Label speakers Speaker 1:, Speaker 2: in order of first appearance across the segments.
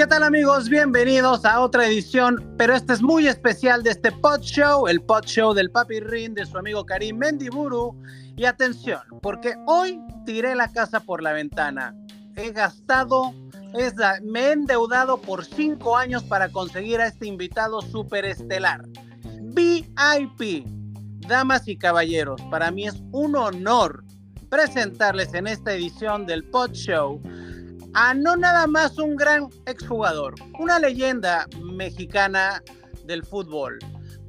Speaker 1: ¿Qué tal amigos? Bienvenidos a otra edición, pero este es muy especial de este Pod Show, el Pod Show del Papi Rin de su amigo Karim Mendiburu. Y atención, porque hoy tiré la casa por la ventana. He gastado, me he endeudado por cinco años para conseguir a este invitado superestelar. VIP, damas y caballeros, para mí es un honor presentarles en esta edición del Pod Show a no nada más un gran exjugador, una leyenda mexicana del fútbol,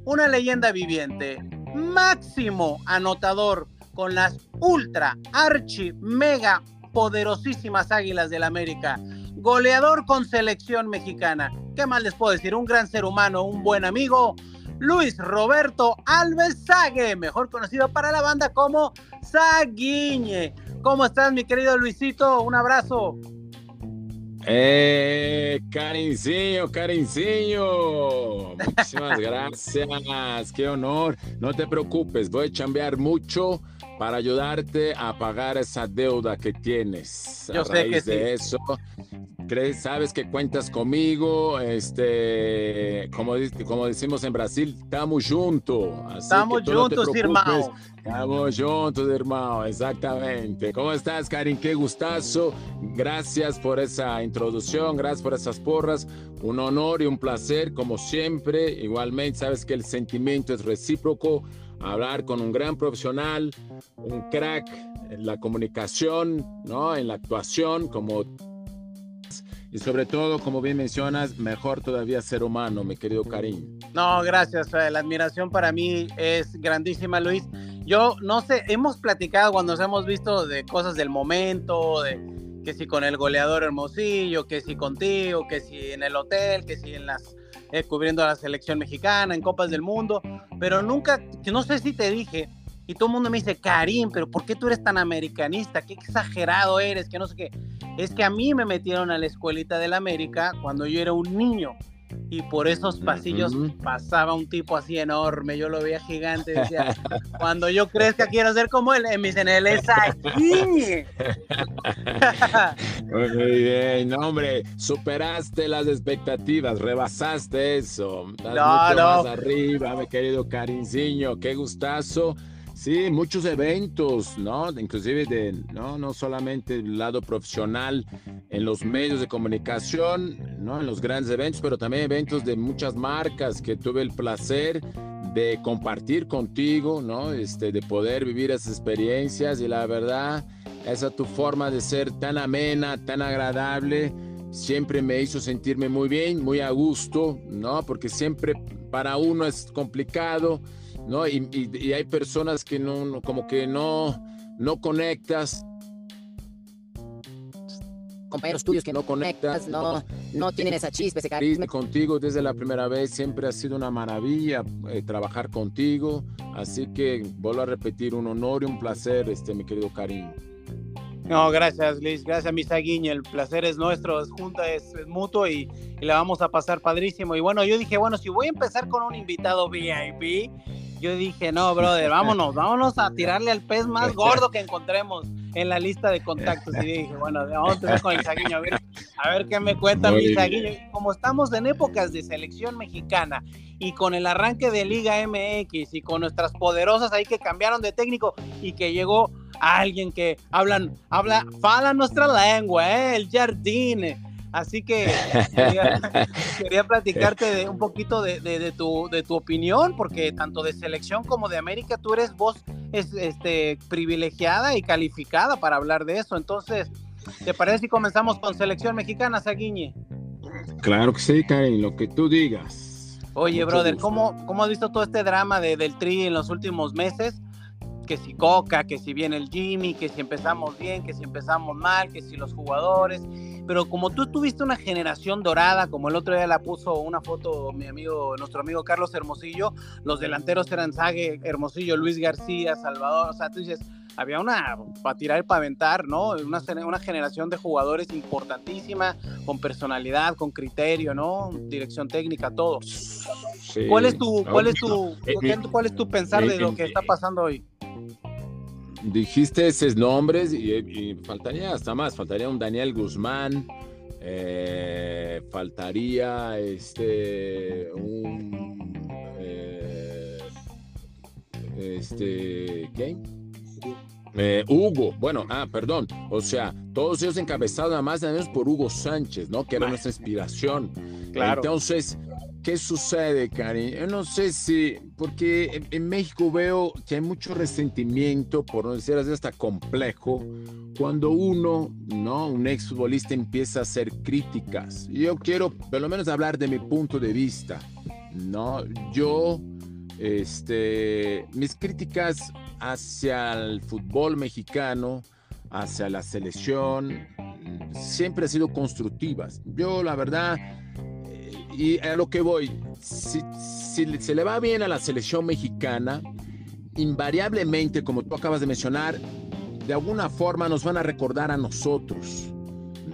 Speaker 1: una leyenda viviente, máximo anotador con las ultra, archi, mega poderosísimas Águilas del América, goleador con selección mexicana. ¿Qué más les puedo decir? Un gran ser humano, un buen amigo, Luis Roberto Alves Sague, mejor conocido para la banda como Saguiñe. ¿Cómo estás, mi querido Luisito? Un abrazo.
Speaker 2: Eh, Carinciño, Carinciño. Muchísimas gracias. Qué honor. No te preocupes, voy a chambear mucho para ayudarte a pagar esa deuda que tienes.
Speaker 1: Yo sé que
Speaker 2: de eso, crees, sabes que cuentas conmigo. Este, como, como decimos en Brasil, estamos juntos.
Speaker 1: Estamos juntos, hermano.
Speaker 2: Estamos juntos, hermano, exactamente. ¿Cómo estás, Karin? Qué gustazo. Gracias por esa introducción, gracias por esas porras. Un honor y un placer, como siempre. Igualmente, sabes que el sentimiento es recíproco. Hablar con un gran profesional, un crack en la comunicación, ¿no? en la actuación, como y sobre todo, como bien mencionas, mejor todavía ser humano, mi querido Karim.
Speaker 1: No, gracias. La admiración para mí es grandísima, Luis. Yo no sé, hemos platicado cuando nos hemos visto de cosas del momento, de que si con el goleador Hermosillo, que si contigo, que si en el hotel, que si en las eh, cubriendo a la selección mexicana, en Copas del Mundo, pero nunca, no sé si te dije, y todo el mundo me dice, Karim, pero ¿por qué tú eres tan americanista? Qué exagerado eres, que no sé qué es que a mí me metieron a la escuelita del América cuando yo era un niño y por esos pasillos pasaba un tipo así enorme, yo lo veía gigante, decía, cuando yo crezca quiero ser como él, dicen, él es aquí.
Speaker 2: Muy bien, no, hombre, superaste las expectativas, rebasaste eso, no, mucho no. más arriba, mi querido Carinciño, qué gustazo Sí, muchos eventos, ¿no? Inclusive de, ¿no? No solamente el lado profesional en los medios de comunicación, ¿no? En los grandes eventos, pero también eventos de muchas marcas que tuve el placer de compartir contigo, ¿no? Este, de poder vivir esas experiencias y la verdad, esa tu forma de ser tan amena, tan agradable, siempre me hizo sentirme muy bien, muy a gusto, ¿no? Porque siempre para uno es complicado ¿no? Y, hay personas que no, como que no, no conectas.
Speaker 3: Compañeros tuyos que no conectas, no, no tienen esa chispa, ese carisma.
Speaker 2: Contigo desde la primera vez siempre ha sido una maravilla eh, trabajar contigo. Así que vuelvo a repetir, un honor y un placer, este, mi querido Karim.
Speaker 1: No, gracias, Liz. Gracias, Misaguiño. El placer es nuestro, es junta, es, mutuo y, y, la vamos a pasar padrísimo. Y bueno, yo dije, bueno, si voy a empezar con un invitado VIP, yo dije, no, brother, vámonos, vámonos a tirarle al pez más gordo que encontremos en la lista de contactos. Y dije, bueno, vamos a empezar con el Saguiño, a ver, a ver qué me cuenta mi Saguiño. Como estamos en épocas de selección mexicana y con el arranque de Liga MX y con nuestras poderosas ahí que cambiaron de técnico y que llegó alguien que hablan, habla, fala nuestra lengua, ¿eh? el Jardine Así que quería, platicarte de un poquito de, tu, de tu opinión, porque tanto de selección como de América tú eres voz este, privilegiada y calificada para hablar de eso. Entonces, ¿te parece si comenzamos con selección mexicana, Saguiñe?
Speaker 2: Claro que sí, Karen, lo que tú digas.
Speaker 1: Oye, brother, ¿cómo, ¿cómo has visto todo este drama de, del Tri en los últimos meses? Que si Coca, que si viene el Jimmy, que si empezamos bien, que si empezamos mal, que si los jugadores, pero como tú tuviste una generación dorada, como el otro día la puso una foto mi amigo, nuestro amigo Carlos Hermosillo, los delanteros eran Sague, Hermosillo, Luis García, Salvador, o sea, tú dices, había una para tirar y para aventar, ¿no? Una, una generación de jugadores importantísima, con personalidad, con criterio, ¿no? Dirección técnica, todo. ¿Cuál es tu, cuál es tu, cuál es tu pensar de lo que está pasando hoy?
Speaker 2: dijiste esos nombres y, faltaría hasta más, faltaría un Daniel Guzmán, Eh, faltaría este un eh, este ¿qué? Eh, Hugo, bueno, ah, perdón, o sea, todos ellos encabezados nada más nada menos por Hugo Sánchez, ¿no? Que era nuestra inspiración. Claro. Entonces, ¿qué sucede, Cari? Yo no sé si, porque en, México veo que hay mucho resentimiento, por no decir así, hasta complejo, cuando uno, ¿no? Un exfutbolista empieza a hacer críticas. Yo quiero, por lo menos, hablar de mi punto de vista, ¿no? Yo, este, mis críticas hacia el fútbol mexicano, hacia la selección, siempre han sido constructivas. Yo, la verdad, eh, y a lo que voy, si, se le va bien a la selección mexicana, invariablemente, como tú acabas de mencionar, de alguna forma nos van a recordar a nosotros.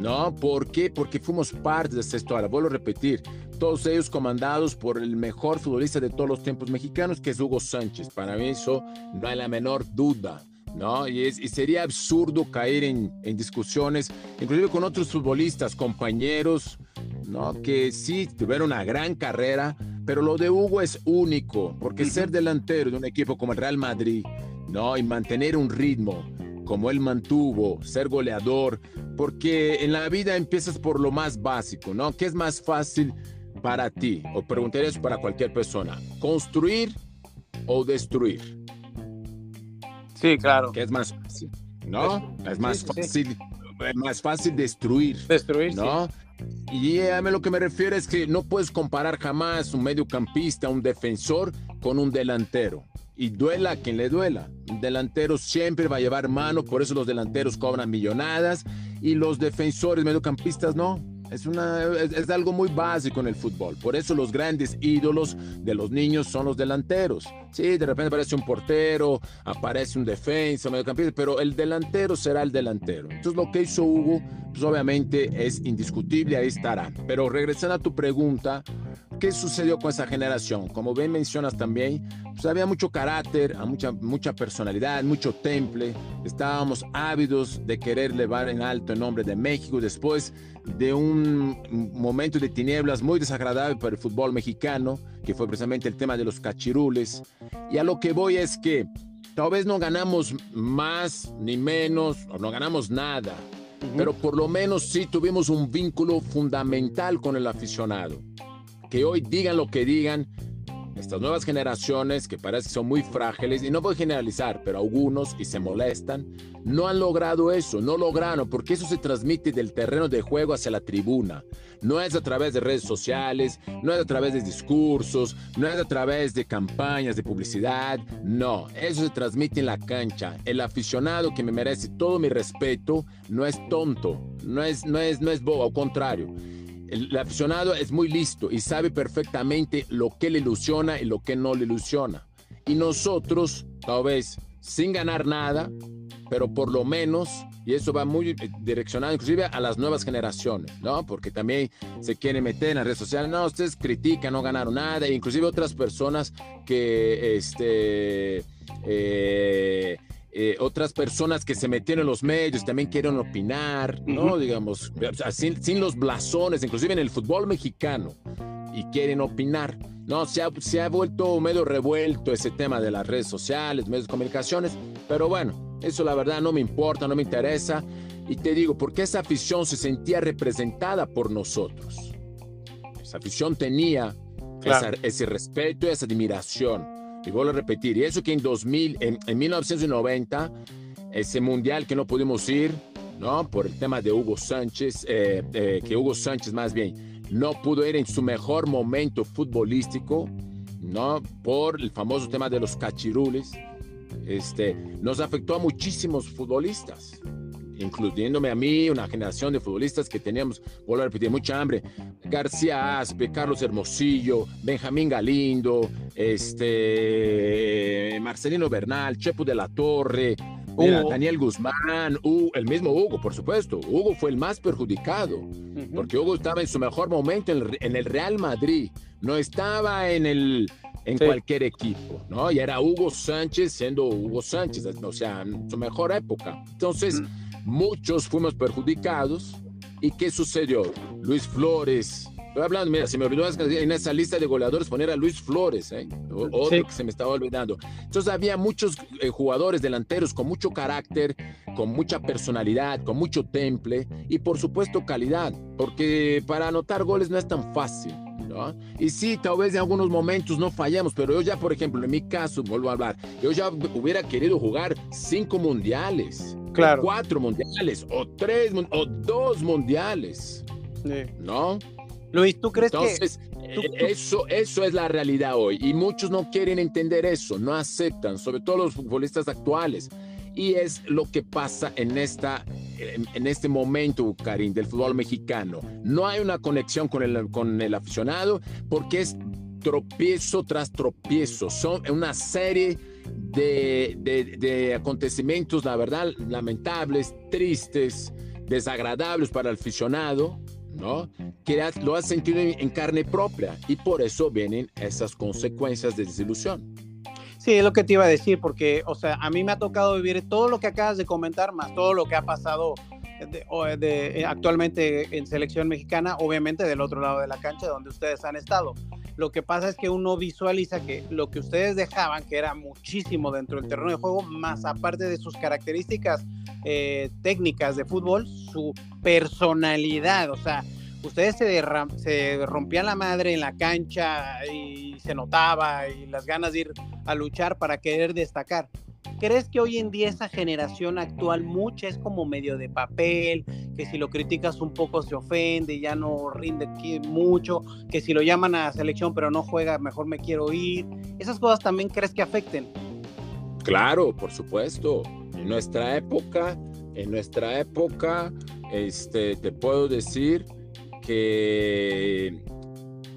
Speaker 2: ¿No? ¿Por qué? Porque fuimos parte de esta historia. Vuelvo a repetir, todos ellos comandados por el mejor futbolista de todos los tiempos mexicanos, que es Hugo Sánchez. Para mí eso no hay la menor duda. ¿No? Y, es, y sería absurdo caer en, en, discusiones, inclusive con otros futbolistas, compañeros, ¿no? Que sí tuvieron una gran carrera, pero lo de Hugo es único, porque ser delantero de un equipo como el Real Madrid, ¿no? Y mantener un ritmo, como él mantuvo, ser goleador, porque en la vida empiezas por lo más básico, ¿no? ¿Qué es más fácil para ti? O preguntaría eso para cualquier persona. ¿Construir o destruir?
Speaker 1: Sí, claro.
Speaker 2: ¿Qué es más fácil? ¿No? Es, más fácil. Es más fácil destruir.
Speaker 1: Destruir,
Speaker 2: ¿no? Y a mí lo que me refiero es que no puedes comparar jamás un mediocampista, un defensor con un delantero y duela a quien le duela. Un delantero siempre va a llevar mano, por eso los delanteros cobran millonadas y los defensores mediocampistas no. Es, una, es, algo muy básico en el fútbol. Por eso los grandes ídolos de los niños son los delanteros. Sí, de repente aparece un portero, aparece un defensa, mediocampista, pero el delantero será el delantero. Entonces lo que hizo Hugo, pues obviamente es indiscutible, ahí estará. Pero regresando a tu pregunta, ¿Qué sucedió con esa generación? Como bien mencionas también, pues había mucho carácter, mucha, mucha personalidad, mucho temple. Estábamos ávidos de querer elevar en alto el nombre de México después de un momento de tinieblas muy desagradable para el fútbol mexicano, que fue precisamente el tema de los cachirules. Y a lo que voy es que tal vez no ganamos más ni menos, o no ganamos nada, pero por lo menos sí tuvimos un vínculo fundamental con el aficionado que hoy digan lo que digan, estas nuevas generaciones que parece que son muy frágiles, y no voy a generalizar, pero algunos, y se molestan, no han logrado eso, no lograron, porque eso se transmite del terreno de juego hacia la tribuna. No es a través de redes sociales, no es a través de discursos, no es a través de campañas de publicidad, no, eso se transmite en la cancha. El aficionado que me merece todo mi respeto no es tonto, no es, no es, no es bobo, al contrario el, aficionado es muy listo y sabe perfectamente lo que le ilusiona y lo que no le ilusiona. Y nosotros, tal vez sin ganar nada, pero por lo menos, y eso va muy direccionado inclusive a las nuevas generaciones, ¿no? Porque también se quieren meter en las redes sociales, no, ustedes critican, no ganaron nada, e inclusive otras personas que, este, eh, eh, otras personas que se metieron en los medios también quieren opinar, ¿no? Digamos, sin, los blasones, inclusive en el fútbol mexicano, y quieren opinar. No, se ha, se ha vuelto medio revuelto ese tema de las redes sociales, medios de comunicaciones, pero bueno, eso la verdad no me importa, no me interesa. Y te digo, porque esa afición se sentía representada por nosotros. Esa afición tenía ese respeto y esa admiración. Y vuelvo a repetir, y eso que en 2000, en, 1990, ese mundial que no pudimos ir, ¿no? Por el tema de Hugo Sánchez, eh, eh, que Hugo Sánchez más bien no pudo ir en su mejor momento futbolístico, ¿no? Por el famoso tema de los cachirules, este, nos afectó a muchísimos futbolistas incluyéndome a mí, una generación de futbolistas que teníamos, vuelvo a repetir, mucha hambre. García Aspe, Carlos Hermosillo, Benjamín Galindo, este, Marcelino Bernal, Chepo de la Torre, Daniel Guzmán, el mismo Hugo, por supuesto. Hugo fue el más perjudicado, porque Hugo estaba en su mejor momento en el, Real Madrid, no estaba en el en cualquier equipo, ¿no? Y era Hugo Sánchez siendo Hugo Sánchez, o sea, en su mejor época. Entonces, Muchos fuimos perjudicados, ¿Y qué sucedió? Luis Flores, Estoy hablando, mira, se me olvidó en esa lista de goleadores poner a Luis Flores, ¿eh? otro que se me estaba olvidando. Entonces había muchos eh, jugadores delanteros con mucho carácter, con mucha personalidad, con mucho temple y por supuesto calidad, porque para anotar goles no es tan fácil. ¿no? Y sí, tal vez en algunos momentos no fallamos, pero yo ya, por ejemplo, en mi caso, vuelvo a hablar, yo ya hubiera querido jugar cinco mundiales,
Speaker 1: claro.
Speaker 2: cuatro mundiales, o tres, o dos mundiales, ¿no?
Speaker 1: Luis, ¿tú crees que
Speaker 2: eh, Eso, eso es la realidad hoy y muchos no quieren entender eso, no aceptan, sobre todo los futbolistas actuales. Y es lo que pasa en, esta, en, este momento, Karim, del fútbol mexicano. No hay una conexión con el, con el aficionado porque es tropiezo tras tropiezo. Son una serie de, de, de acontecimientos, la verdad, lamentables, tristes, desagradables para el aficionado ¿no? Que lo has sentido en, carne propia y por eso vienen esas consecuencias de desilusión.
Speaker 1: Sí, es lo que te iba a decir, porque, o sea, a mí me ha tocado vivir todo lo que acabas de comentar, más todo lo que ha pasado de, actualmente en selección mexicana, obviamente del otro lado de la cancha donde ustedes han estado. Lo que pasa es que uno visualiza que lo que ustedes dejaban, que era muchísimo dentro del terreno de juego, más aparte de sus características eh, técnicas de fútbol, su personalidad, o sea, ustedes se, se rompían la madre en la cancha y se notaba y las ganas de ir a luchar para querer destacar. ¿Crees que hoy en día esa generación actual mucha es como medio de papel, que si lo criticas un poco se ofende, ya no rinde mucho, que si lo llaman a selección pero no juega, mejor me quiero ir? ¿Esas cosas también crees que afecten?
Speaker 2: Claro, por supuesto. En nuestra época, en nuestra época, este, te puedo decir que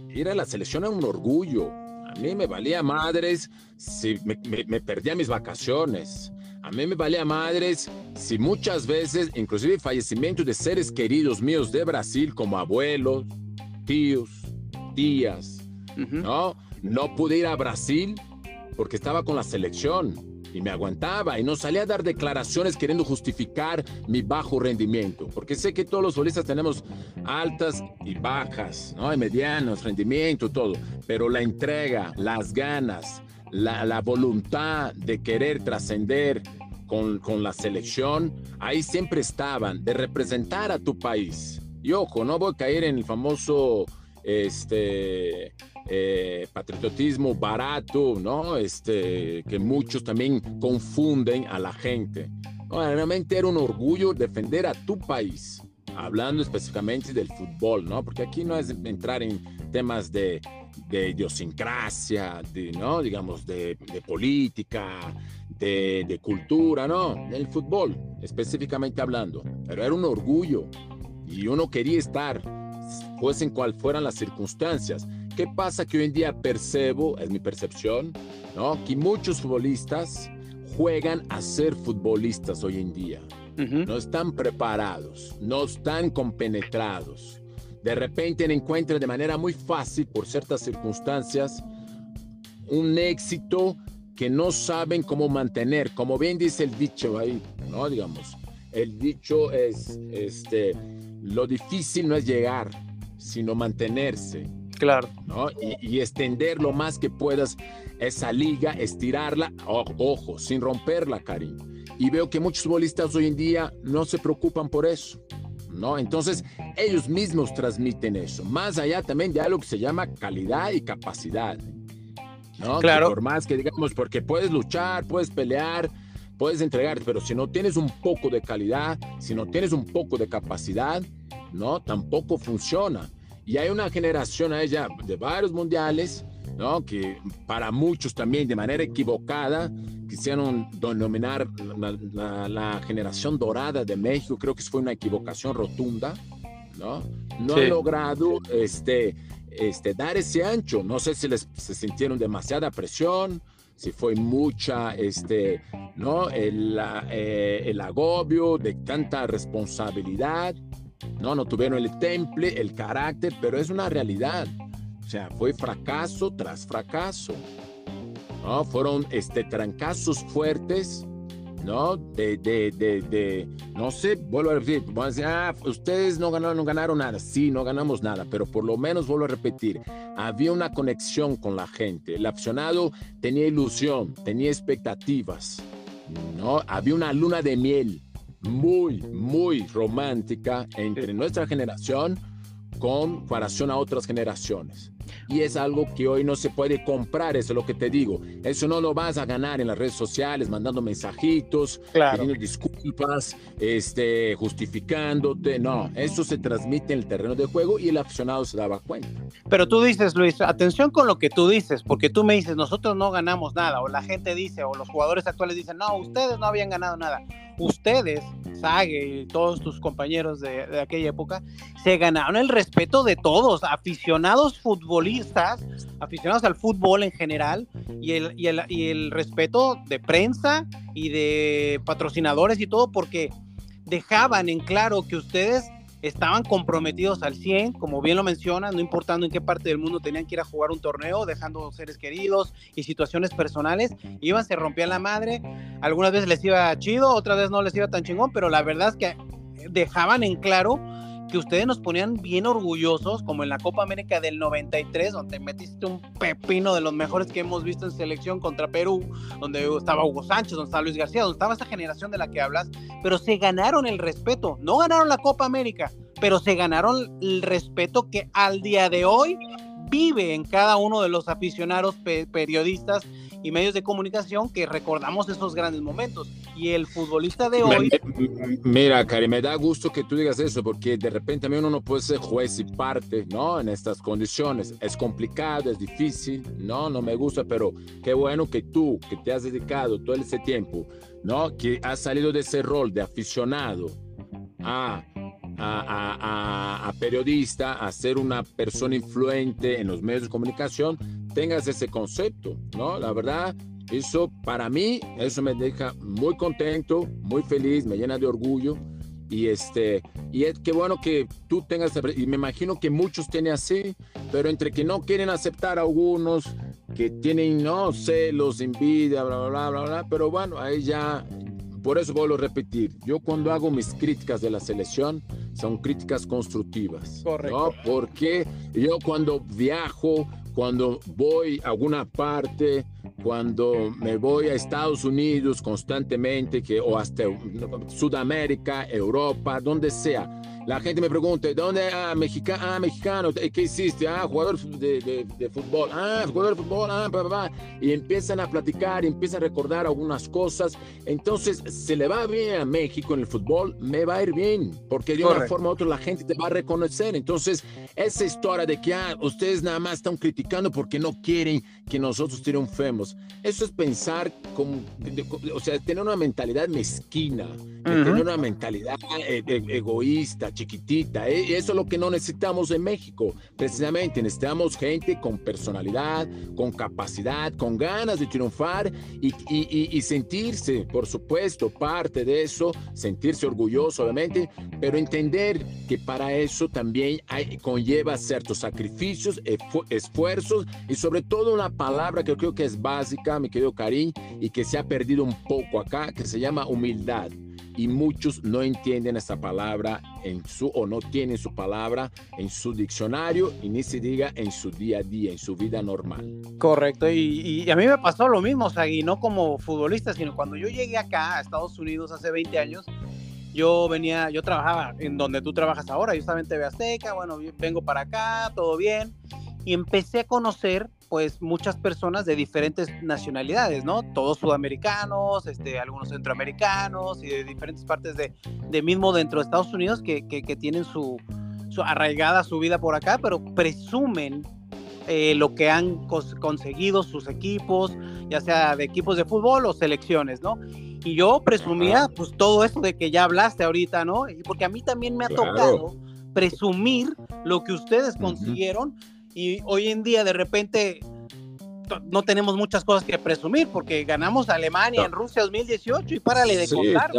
Speaker 2: ir a la selección era un orgullo a mí me valía madres si me, perdía mis vacaciones. A mí me valía madres si muchas veces, inclusive fallecimientos de seres queridos míos de Brasil, como abuelos, tíos, tías, ¿no? No pude ir a Brasil porque estaba con la selección y me aguantaba y no salía a dar declaraciones queriendo justificar mi bajo rendimiento, porque sé que todos los futbolistas tenemos altas y bajas, ¿no? Y medianos, rendimiento, todo, pero la entrega, las ganas, la, la voluntad de querer trascender con, con la selección, ahí siempre estaban, de representar a tu país. Y ojo, no voy a caer en el famoso este eh, patriotismo barato, ¿no? Este, que muchos también confunden a la gente. realmente era un orgullo defender a tu país, hablando específicamente del fútbol, ¿no? Porque aquí no es entrar en temas de, de idiosincrasia, de, ¿no? Digamos, de, de política, de, de, cultura, ¿no? El fútbol, específicamente hablando. Pero era un orgullo y uno quería estar, fuesen cual fueran las circunstancias. ¿Qué pasa que hoy en día percebo, es mi percepción, ¿no? que muchos futbolistas juegan a ser futbolistas hoy en día? No están preparados, no están compenetrados. De repente encuentran de manera muy fácil, por ciertas circunstancias, un éxito que no saben cómo mantener. Como bien dice el dicho ahí, ¿no? Digamos, el dicho es, este, lo difícil no es llegar, sino mantenerse.
Speaker 1: Claro.
Speaker 2: ¿no? Y, extender lo más que puedas esa liga, estirarla, ojo, sin romperla, Karim. Y veo que muchos futbolistas hoy en día no se preocupan por eso. ¿no? Entonces, ellos mismos transmiten eso, más allá también de algo que se llama calidad y capacidad. ¿no?
Speaker 1: Claro.
Speaker 2: por más que digamos, porque puedes luchar, puedes pelear, puedes entregarte, pero si no tienes un poco de calidad, si no tienes un poco de capacidad, ¿no? Tampoco funciona. Y hay una generación a ella de varios mundiales, ¿no? Que para muchos también de manera equivocada quisieron denominar la, generación dorada de México. Creo que fue una equivocación rotunda, ¿no? No han logrado este, este, dar ese ancho. No sé si les se sintieron demasiada presión, si fue mucha, este, ¿no? El, eh, el agobio de tanta responsabilidad. No, no tuvieron el temple, el carácter, pero es una realidad. O sea, fue fracaso tras fracaso. ¿no? Fueron este, trancazos fuertes ¿no? De, de, de, de, no sé, vuelvo a repetir, van a decir, ah, ustedes no ganaron, no ganaron nada, sí, no ganamos nada, pero por lo menos vuelvo a repetir, había una conexión con la gente, el aficionado tenía ilusión, tenía expectativas, ¿no? Había una luna de miel muy, muy romántica entre nuestra generación con comparación a otras generaciones y es algo que hoy no se puede comprar, eso es lo que te digo. Eso no lo vas a ganar en las redes sociales, mandando mensajitos, pidiendo disculpas, este, justificándote. No, eso se transmite en el terreno de juego y el aficionado se daba cuenta.
Speaker 1: Pero tú dices, Luis, atención con lo que tú dices, porque tú me dices, nosotros no ganamos nada, o la gente dice, o los jugadores actuales dicen, no, ustedes no habían ganado nada ustedes, Sage y todos tus compañeros de, aquella época, se ganaron el respeto de todos, aficionados futbolistas, aficionados al fútbol en general, y el, y el, y el respeto de prensa y de patrocinadores y todo, porque dejaban en claro que ustedes estaban comprometidos al 100, como bien lo mencionas, no importando en qué parte del mundo tenían que ir a jugar un torneo, dejando seres queridos y situaciones personales, iban, se rompían la madre, algunas veces les iba chido, otras veces no les iba tan chingón, pero la verdad es que dejaban en claro que ustedes nos ponían bien orgullosos, como en la Copa América del 93, donde metiste un pepino de los mejores que hemos visto en selección contra Perú, donde estaba Hugo Sánchez, donde estaba Luis García, donde estaba esa generación de la que hablas, pero se ganaron el respeto. No ganaron la Copa América, pero se ganaron el respeto que al día de hoy vive en cada uno de los aficionados periodistas y medios de comunicación que recordamos esos grandes momentos. Y el futbolista de hoy...
Speaker 2: Mira, Cari, me da gusto que tú digas eso, porque de repente también uno no puede ser juez y parte, ¿no? En estas condiciones. Es complicado, es difícil, ¿no? No me gusta, pero qué bueno que tú, que te has dedicado todo ese tiempo, ¿no? Que has salido de ese rol de aficionado a a, a, periodista, a ser una persona influente en los medios de comunicación, tengas ese concepto, ¿no? La verdad, eso para mí, eso me deja muy contento, muy feliz, me llena de orgullo. Y, este, y es que bueno que tú tengas, y me imagino que muchos tienen así, pero entre que no quieren aceptar a algunos, que tienen, no celos, envidia, bla, bla, bla, bla, bla, pero bueno, ahí ya, por eso vuelvo a repetir, yo cuando hago mis críticas de la selección, son críticas constructivas. Correcto. ¿no? Porque yo cuando viajo, cuando voy a alguna parte, cuando me voy a Estados Unidos constantemente, que, o hasta Sudamérica, Europa, donde sea, la gente me pregunta, ¿dónde? Ah, ah mexicano, ¿qué hiciste? Ah, jugador de, de, fútbol. Ah, jugador de fútbol. Ah, papá. Y empiezan a platicar, empiezan a recordar algunas cosas. Entonces, se le va bien a México en el fútbol, me va a ir bien, porque de una forma u otra la gente te va a reconocer. Entonces, esa historia de que ah, ustedes nada más están criticando porque no quieren que nosotros triunfemos, eso es pensar como, o sea, tener una mentalidad mezquina, tener una mentalidad eh, e, egoísta chiquitita. ¿eh? Eso es lo que no necesitamos en México. Precisamente necesitamos gente con personalidad, con capacidad, con ganas de triunfar y, sentirse, por supuesto, parte de eso, sentirse orgulloso, obviamente, pero entender que para eso también hay, conlleva ciertos sacrificios, esfuerzos y sobre todo una palabra que creo que es básica, mi querido Karim, y que se ha perdido un poco acá, que se llama humildad y muchos no entienden esa palabra en su o no tienen su palabra en su diccionario y ni se diga en su día a día, en su vida normal.
Speaker 1: Correcto, y, a mí me pasó lo mismo, o sea, y no como futbolista, sino cuando yo llegué acá a Estados Unidos hace 20 años, yo venía, yo trabajaba en donde tú trabajas ahora, yo estaba en TV Azteca, bueno, vengo para acá, todo bien, y empecé a conocer pues muchas personas de diferentes nacionalidades, ¿no? Todos sudamericanos, este, algunos centroamericanos y de diferentes partes de, de mismo dentro de Estados Unidos que, que, tienen su, su, arraigada su vida por acá, pero presumen eh, lo que han conseguido sus equipos, ya sea de equipos de fútbol o selecciones, ¿no? Y yo presumía pues todo esto de que ya hablaste ahorita, ¿no? Porque a mí también me ha tocado presumir lo que ustedes consiguieron y hoy en día de repente no tenemos muchas cosas que presumir porque ganamos a Alemania en Rusia 2018 y párale de contar.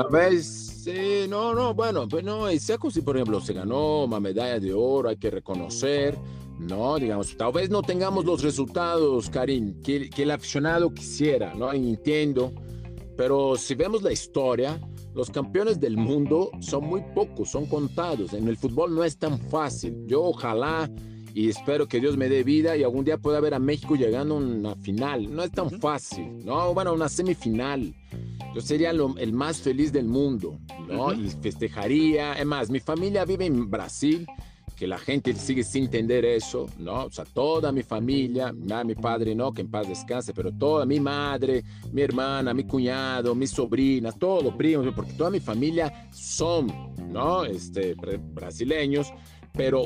Speaker 2: sí, no, no, bueno, pues no, sea si por ejemplo se ganó una medalla de oro, hay que reconocer, no, digamos, tal vez no tengamos los resultados, Karim, que, que el aficionado quisiera, ¿no? entiendo pero si vemos la historia, los campeones del mundo son muy pocos, son contados. En el fútbol no es tan fácil. Yo ojalá y espero que Dios me dé vida y algún día pueda ver a México llegando a una final. No es tan fácil, ¿no? Bueno, una semifinal. Yo sería el más feliz del mundo, ¿no? Y festejaría. Es más, mi familia vive en Brasil, que la gente sigue sin entender eso, ¿no? O sea, toda mi familia, mi padre no, que en paz descanse, pero toda mi madre, mi hermana, mi cuñado, mis sobrinas, todo, primos, porque toda mi familia son, ¿no? Este, brasileños pero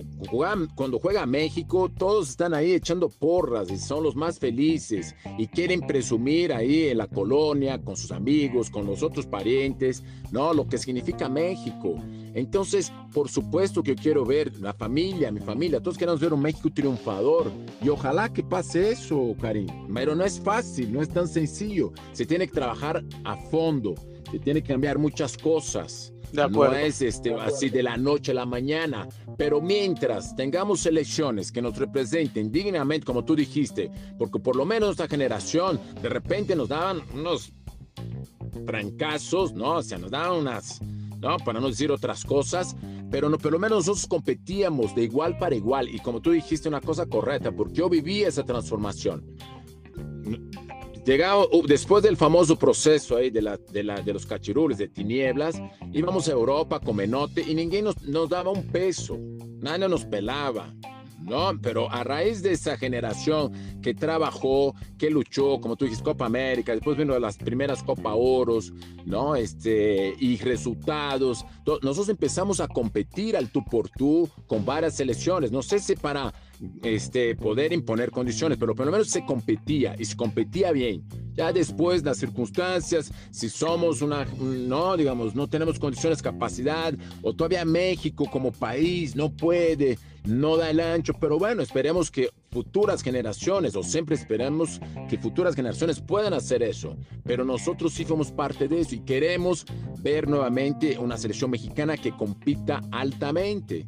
Speaker 2: cuando juega México, todos están ahí echando porras y son los más felices y quieren presumir ahí en la colonia, con sus amigos, con los otros parientes, ¿no? Lo que significa México. Entonces, por supuesto que yo quiero ver la familia, mi familia, todos queremos ver un México triunfador y ojalá que pase eso, Karim. Pero no es fácil, no es tan sencillo. Se tiene que trabajar a fondo, se tiene que cambiar muchas cosas. No es este, así de la noche a la mañana, pero mientras tengamos elecciones que nos representen dignamente, como tú dijiste, porque por lo menos esta generación de repente nos daban unos trancazos, ¿no? O sea, nos daban unas, ¿no? Para no decir otras cosas, pero no, por lo menos nosotros competíamos de igual para igual y como tú dijiste una cosa correcta, porque yo viví esa transformación Llegado, uh, después del famoso proceso de, los cachirules, de tinieblas, íbamos a Europa con Menote y ninguém nos, nos daba un peso, nadie nos pelaba. ¿No? Pero a raíz de esa generación que trabajó, que luchó, como tú dijiste, Copa América, después vino las primeras Copa Oros, ¿no? Este, y resultados, nosotros empezamos a competir al tú por tú con varias selecciones, no sé si para este, poder imponer condiciones, pero por lo menos se competía y se competía bien. Ya después las circunstancias, si somos una, no, digamos, no tenemos condiciones, capacidad, o todavía México como país no puede, no da el ancho, pero bueno, esperemos que futuras generaciones, o siempre esperamos que futuras generaciones puedan hacer eso, pero nosotros sí somos parte de eso y queremos ver nuevamente una selección mexicana que compita altamente.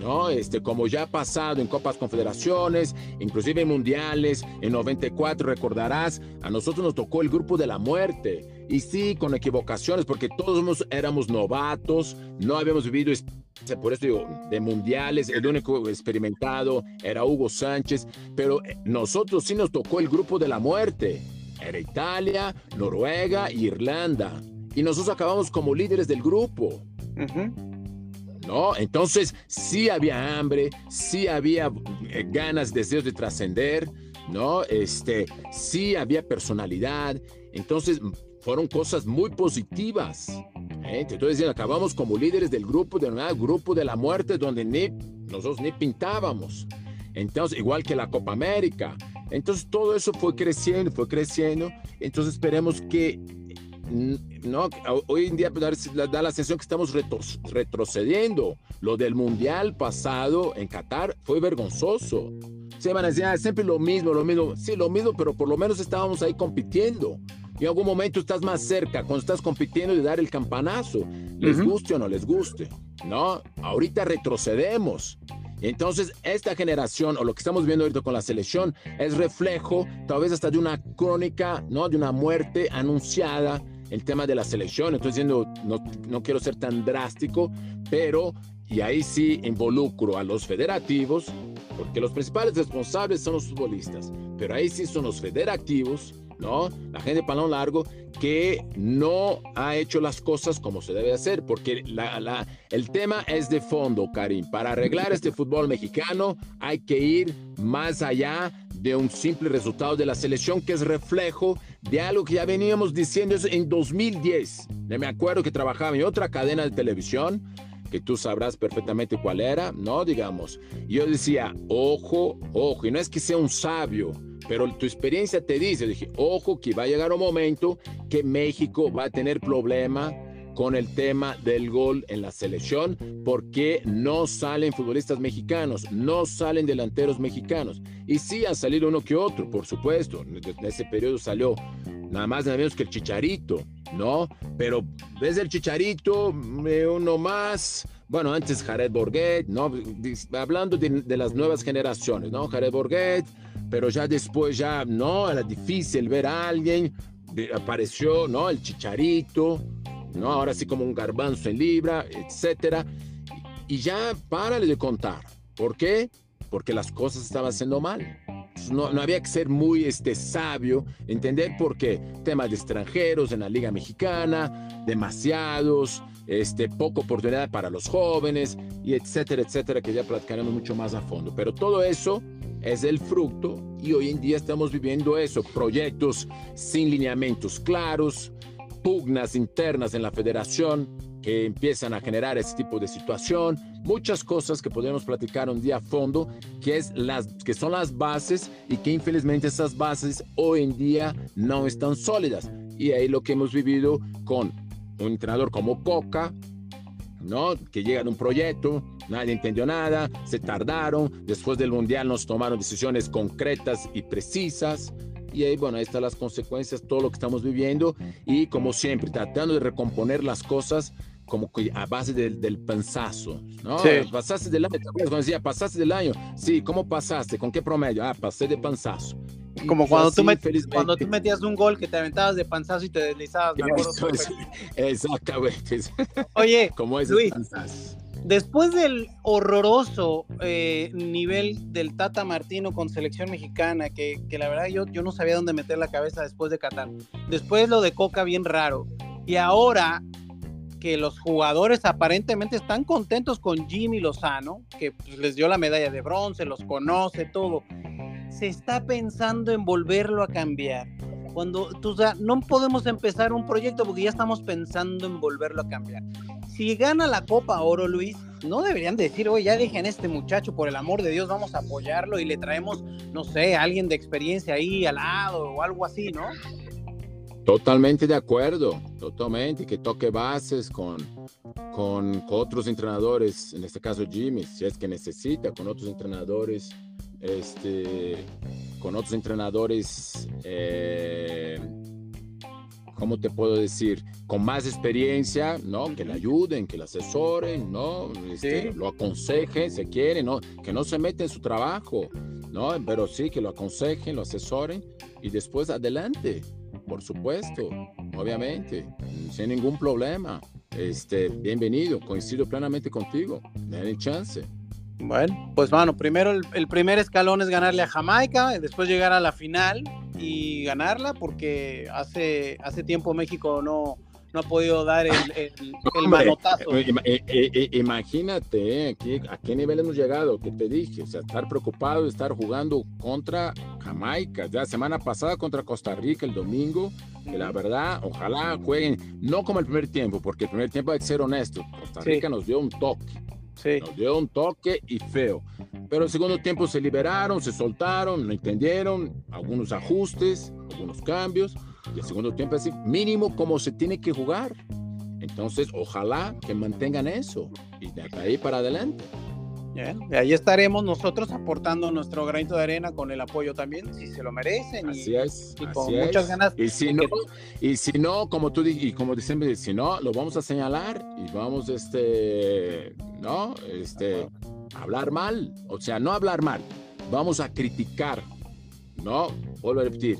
Speaker 2: ¿no? Este, como ya ha pasado en Copas Confederaciones, inclusive en Mundiales, en 94 recordarás, a nosotros nos tocó el grupo de la muerte. Y sí, con equivocaciones, porque todos éramos novatos, no habíamos vivido por eso digo, de mundiales, el único experimentado era Hugo Sánchez, pero eh, nosotros sí nos tocó el grupo de la muerte. Era Italia, Noruega e Irlanda. Y nosotros acabamos como líderes del grupo. ¿no? Entonces sí había hambre, sí había eh, ganas, deseos de trascender, ¿no? Este, sí había personalidad. Entonces fueron cosas muy positivas. ¿Eh? Entonces acabamos como líderes del grupo, de grupo de la muerte, donde ni nosotros ni pintábamos. Entonces, igual que la Copa América. Entonces todo eso fue creciendo, fue creciendo. Entonces esperemos que no, hoy en día pues, da la sensación que estamos retrocediendo. Lo del mundial pasado en Qatar fue vergonzoso. Se van a decir, ah, siempre lo mismo, lo mismo. Sí, lo mismo, pero por lo menos estábamos ahí compitiendo. Y en algún momento estás más cerca, cuando estás compitiendo, de dar el campanazo. Les guste o no les guste. No, ahorita retrocedemos. Entonces, esta generación, o lo que estamos viendo ahorita con la selección, es reflejo, tal vez hasta de una crónica, ¿no? De una muerte anunciada el tema de la selección. Estoy diciendo, no, no quiero ser tan drástico, pero, y ahí sí involucro a los federativos, porque los principales responsables son los futbolistas, pero ahí sí son los federativos, ¿no? La gente de palón largo que no ha hecho las cosas como se debe hacer, porque el tema es de fondo, Karim. Para arreglar este fútbol mexicano hay que ir más allá de un simple resultado de la selección que es reflejo de algo que ya veníamos diciendo en 2010. Me acuerdo que trabajaba en otra cadena de televisión, que tú sabrás perfectamente cuál era, ¿no? Digamos. Yo decía, ojo, ojo, y no es que sea un sabio, pero tu experiencia te dice, dije, ojo, que va a llegar un momento que México va a tener problema con el tema del gol en la selección, porque no salen futbolistas mexicanos, no salen delanteros mexicanos. Y sí ha salido uno que otro, por supuesto. En ese periodo salió nada más nada menos que el Chicharito, ¿no? Pero ves el Chicharito, uno más. Bueno, antes Jared Borghet, ¿no? Hablando de, de, las nuevas generaciones, ¿no? Jared Borghet, pero ya después ya, no, era difícil ver a alguien apareció, ¿no? El chicharito, ¿no? Ahora sí como un garbanzo en libra, etcétera. Y ya párale de contar. ¿Por qué? Porque las cosas estaban haciendo mal. No, no, había que ser muy este, sabio, entender por qué temas de extranjeros en la Liga Mexicana, demasiados, este, poca oportunidad para los jóvenes, y etcétera, etcétera, que ya platicaremos mucho más a fondo. Pero todo eso es el fruto y hoy en día estamos viviendo eso, proyectos sin lineamientos claros, pugnas internas en la federación que empiezan a generar ese tipo de situación, muchas cosas que podemos platicar un día a fondo, que, es las, que son las bases y que infelizmente esas bases hoy en día no están sólidas. Y ahí lo que hemos vivido con un entrenador como Coca, ¿no? Que llega en un proyecto, nadie entendió nada, se tardaron, después del Mundial nos tomaron decisiones concretas y precisas. Y ahí, bueno, ahí están las consecuencias, todo lo que estamos viviendo y como siempre, tratando de recomponer las cosas como que a base del, del pensazo, ¿no? Sí. Pasaste del año, cuando decía, pasaste del año, sí, ¿cómo pasaste? ¿Con qué promedio? Ah, pasé de panzazo.
Speaker 1: Como cuando, tú cuando tú metías un gol que te aventabas de panzazo y te deslizabas. Me acuerdo
Speaker 2: exactamente.
Speaker 1: Oye, como es Luis, después del horroroso eh, nivel del Tata Martino con selección mexicana, que, que, la verdad yo, yo no sabía dónde meter la cabeza después de Qatar, después lo de Coca bien raro, y ahora que los jugadores aparentemente están contentos con Jimmy Lozano, que pues, les dio la medalla de bronce, los conoce, todo. Se está pensando en volverlo a cambiar. Cuando tú, no podemos empezar un proyecto porque ya estamos pensando en volverlo a cambiar. Si gana la Copa Oro, Luis, no deberían decir, oye, ya dejen a este muchacho, por el amor de Dios, vamos a apoyarlo y le traemos, no sé, alguien de experiencia ahí al lado o algo así, ¿no?
Speaker 2: Totalmente de acuerdo, totalmente, que toque bases con, con, otros entrenadores, en este caso Jimmy, si es que necesita, con otros entrenadores, este, con otros entrenadores, eh, ¿cómo te puedo decir? Con más experiencia, ¿no? Que le ayuden, que le asesoren, ¿no? Este, lo aconsejen, se quiere, ¿no? Que no se mete en su trabajo, ¿no? Pero sí, que lo aconsejen, lo asesoren y después adelante por supuesto, obviamente, sin ningún problema. Este, bienvenido, coincido plenamente contigo. Denle chance.
Speaker 1: Bueno, pues bueno, primero el, primer escalón es ganarle a Jamaica, después llegar a la final y ganarla, porque hace, hace tiempo México no, no ha podido dar el, el, manotazo.
Speaker 2: Eh, eh, eh, imagínate aquí, a qué nivel hemos llegado, que te dije, o sea, estar preocupado de estar jugando contra Jamaica, ya semana pasada contra Costa Rica el domingo, que la verdad, ojalá jueguen, no como el primer tiempo, porque el primer tiempo hay que ser honesto, Costa Rica nos dio un toque. Sí. Dio un toque y feo. Pero el segundo tiempo se liberaron, se soltaron, no entendieron, algunos ajustes, algunos cambios y el segundo tiempo es mínimo como se tiene que jugar. Entonces, ojalá que mantengan eso y de ahí para adelante.
Speaker 1: Bien, ahí estaremos nosotros aportando nuestro granito de arena con el apoyo también, si se lo merecen.
Speaker 2: Así es. Y con muchas ganas. Y si, no, y si no, como tú y como dicen, si no, lo vamos a señalar y vamos, este, ¿no? Este, hablar mal. O sea, no hablar mal, vamos a criticar, ¿no? Vuelvo a repetir,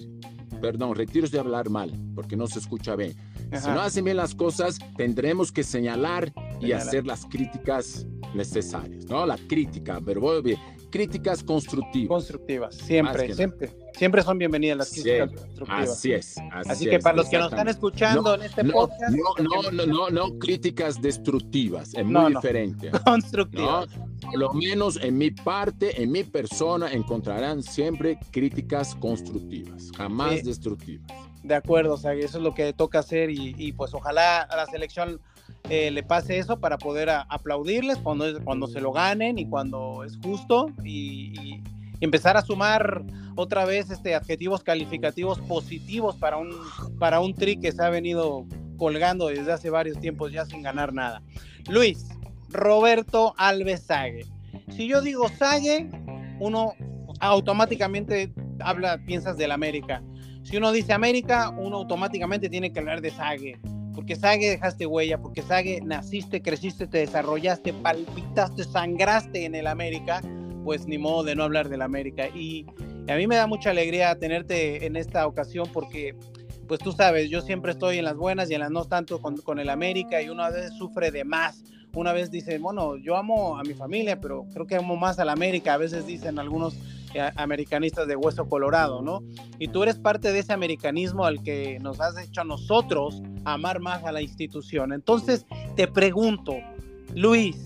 Speaker 2: perdón, retiro de hablar mal, porque no se escucha bien. Si no hacen bien las cosas, tendremos que señalar y hacer las críticas necesarias, ¿no? La crítica, pero bien, críticas constructivas.
Speaker 1: Constructivas, siempre, siempre. Siempre son bienvenidas las críticas constructivas.
Speaker 2: Así es.
Speaker 1: Así, que para los que nos están escuchando en este podcast.
Speaker 2: No, no, no, no, críticas destructivas, es muy diferente.
Speaker 1: Constructivas.
Speaker 2: Por lo menos en mi parte, en mi persona, encontrarán siempre críticas constructivas, jamás destructivas.
Speaker 1: De acuerdo, o sea, eso es lo que toca hacer y, pues ojalá a la selección eh, le pase eso para poder aplaudirles cuando, cuando se lo ganen y cuando es justo y, empezar a sumar otra vez este, adjetivos calificativos positivos para un, para un tri que se ha venido colgando desde hace varios tiempos ya sin ganar nada. Luis, Roberto Alves Sague. Si yo digo Sague, uno automáticamente habla, piensas del América. Si uno dice América, uno automáticamente tiene que hablar de Sague. Porque Sague dejaste huella, porque Sague naciste, creciste, te desarrollaste, palpitaste, sangraste en el América, pues ni modo de no hablar del América. Y a mí me da mucha alegría tenerte en esta ocasión porque pues tú sabes, yo siempre estoy en las buenas y en las no tanto con, el América y uno a veces sufre de más. Una vez dice, bueno, yo amo a mi familia, pero creo que amo más al América. A veces dicen algunos eh, americanistas de hueso colorado, ¿no? Y tú eres parte de ese americanismo al que nos has hecho a nosotros amar más a la institución. Entonces, te pregunto, Luis,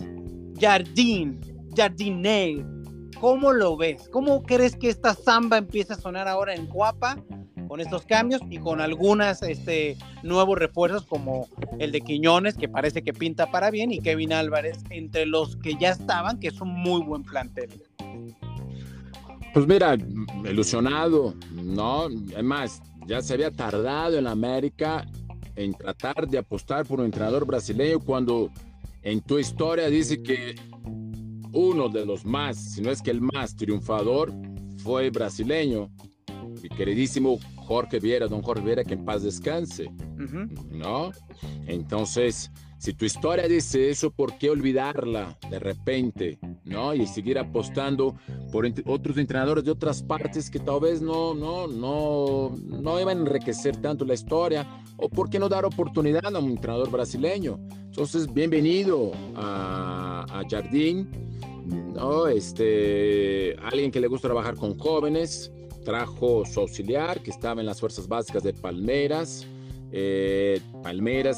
Speaker 1: Jardín, Jardiné, ¿cómo lo ves? ¿Cómo crees que esta samba empieza a sonar ahora en Guapa con estos cambios y con algunos este, nuevos refuerzos como el de Quiñones, que parece que pinta para bien, y Kevin Álvarez, entre los que ya estaban, que es un muy buen plantel.
Speaker 2: Pues mira, ilusionado, ¿no? Además, ya se había tardado en América en tratar de apostar por un entrenador brasileño cuando en tu historia dice que uno de los más, si no es que el más triunfador, fue brasileño, mi queridísimo Jorge Viera, don Jorge Viera, que en paz descanse, ¿no? Entonces, si tu historia dice eso, ¿por qué olvidarla de repente? ¿No? Y seguir apostando por otros entrenadores de otras partes que tal vez no, no, no, no iban a enriquecer tanto la historia. ¿O por qué no dar oportunidad a un entrenador brasileño? Entonces, bienvenido a, a Jardín, ¿no? Este, alguien que le gusta trabajar con jóvenes, trajo su auxiliar que estaba en las fuerzas básicas de Palmeiras eh,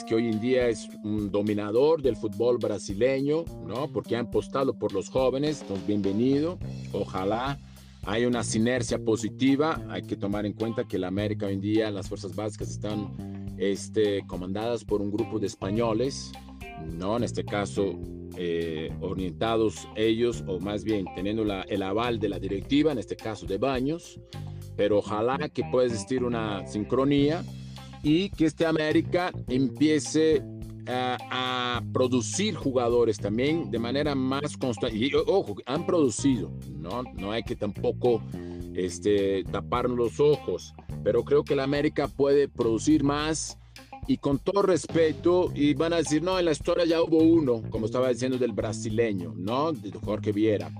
Speaker 2: que hoy en día es un dominador del fútbol brasileño, ¿no? Porque han apostado por los jóvenes, entonces bienvenido. Ojalá haya una sinergia positiva. Hay que tomar en cuenta que la América hoy en día, las fuerzas básicas están este, comandadas por un grupo de españoles, ¿no? En este caso, eh, orientados ellos, o más bien teniendo la, el aval de la directiva, en este caso de Baños, pero ojalá que pueda existir una sincronía y que este América empiece a, producir jugadores también de manera más constante. Y ojo, han producido, ¿no? No hay que tampoco este, taparnos los ojos, pero creo que el América puede producir más y con todo respeto, y van a decir, no, en la historia ya hubo uno, como estaba diciendo del brasileño, ¿no? De Jorge Viera.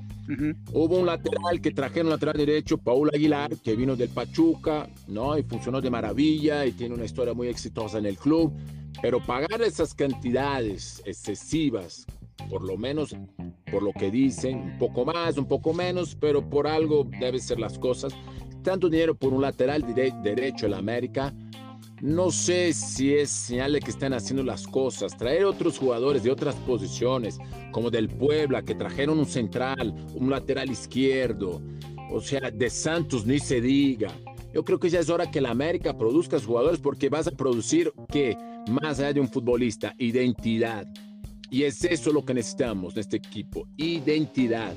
Speaker 2: Hubo un lateral que trajeron lateral derecho, Paul Aguilar, que vino del Pachuca, ¿no? Y funcionó de maravilla y tiene una historia muy exitosa en el club. Pero pagar esas cantidades excesivas, por lo menos por lo que dicen, un poco más, un poco menos, pero por algo deben ser las cosas. Tanto dinero por un lateral derecho en América, no sé si es señal de que están haciendo las cosas. Traer otros jugadores de otras posiciones, como del Puebla, que trajeron un central, un lateral izquierdo. O sea, de Santos ni se diga. Yo creo que ya es hora que la América produzca jugadores porque vas a producir, ¿qué? Más allá de un futbolista, identidad. Y es eso lo que necesitamos en este equipo, identidad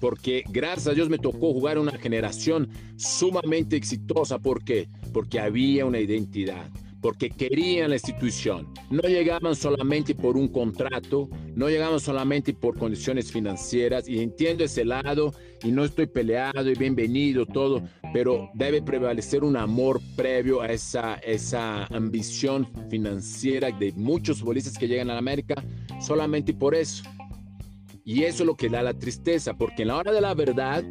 Speaker 2: porque gracias a Dios me tocó jugar una generación sumamente exitosa. ¿Por qué? Porque había una identidad, porque querían la institución. No llegaban solamente por un contrato, no llegaban solamente por condiciones financieras, y entiendo ese lado, y no estoy peleado y bienvenido todo, pero debe prevalecer un amor previo a esa, esa ambición financiera de muchos futbolistas que llegan a América solamente por eso. Y eso es lo que da la tristeza, porque en la hora de la verdad,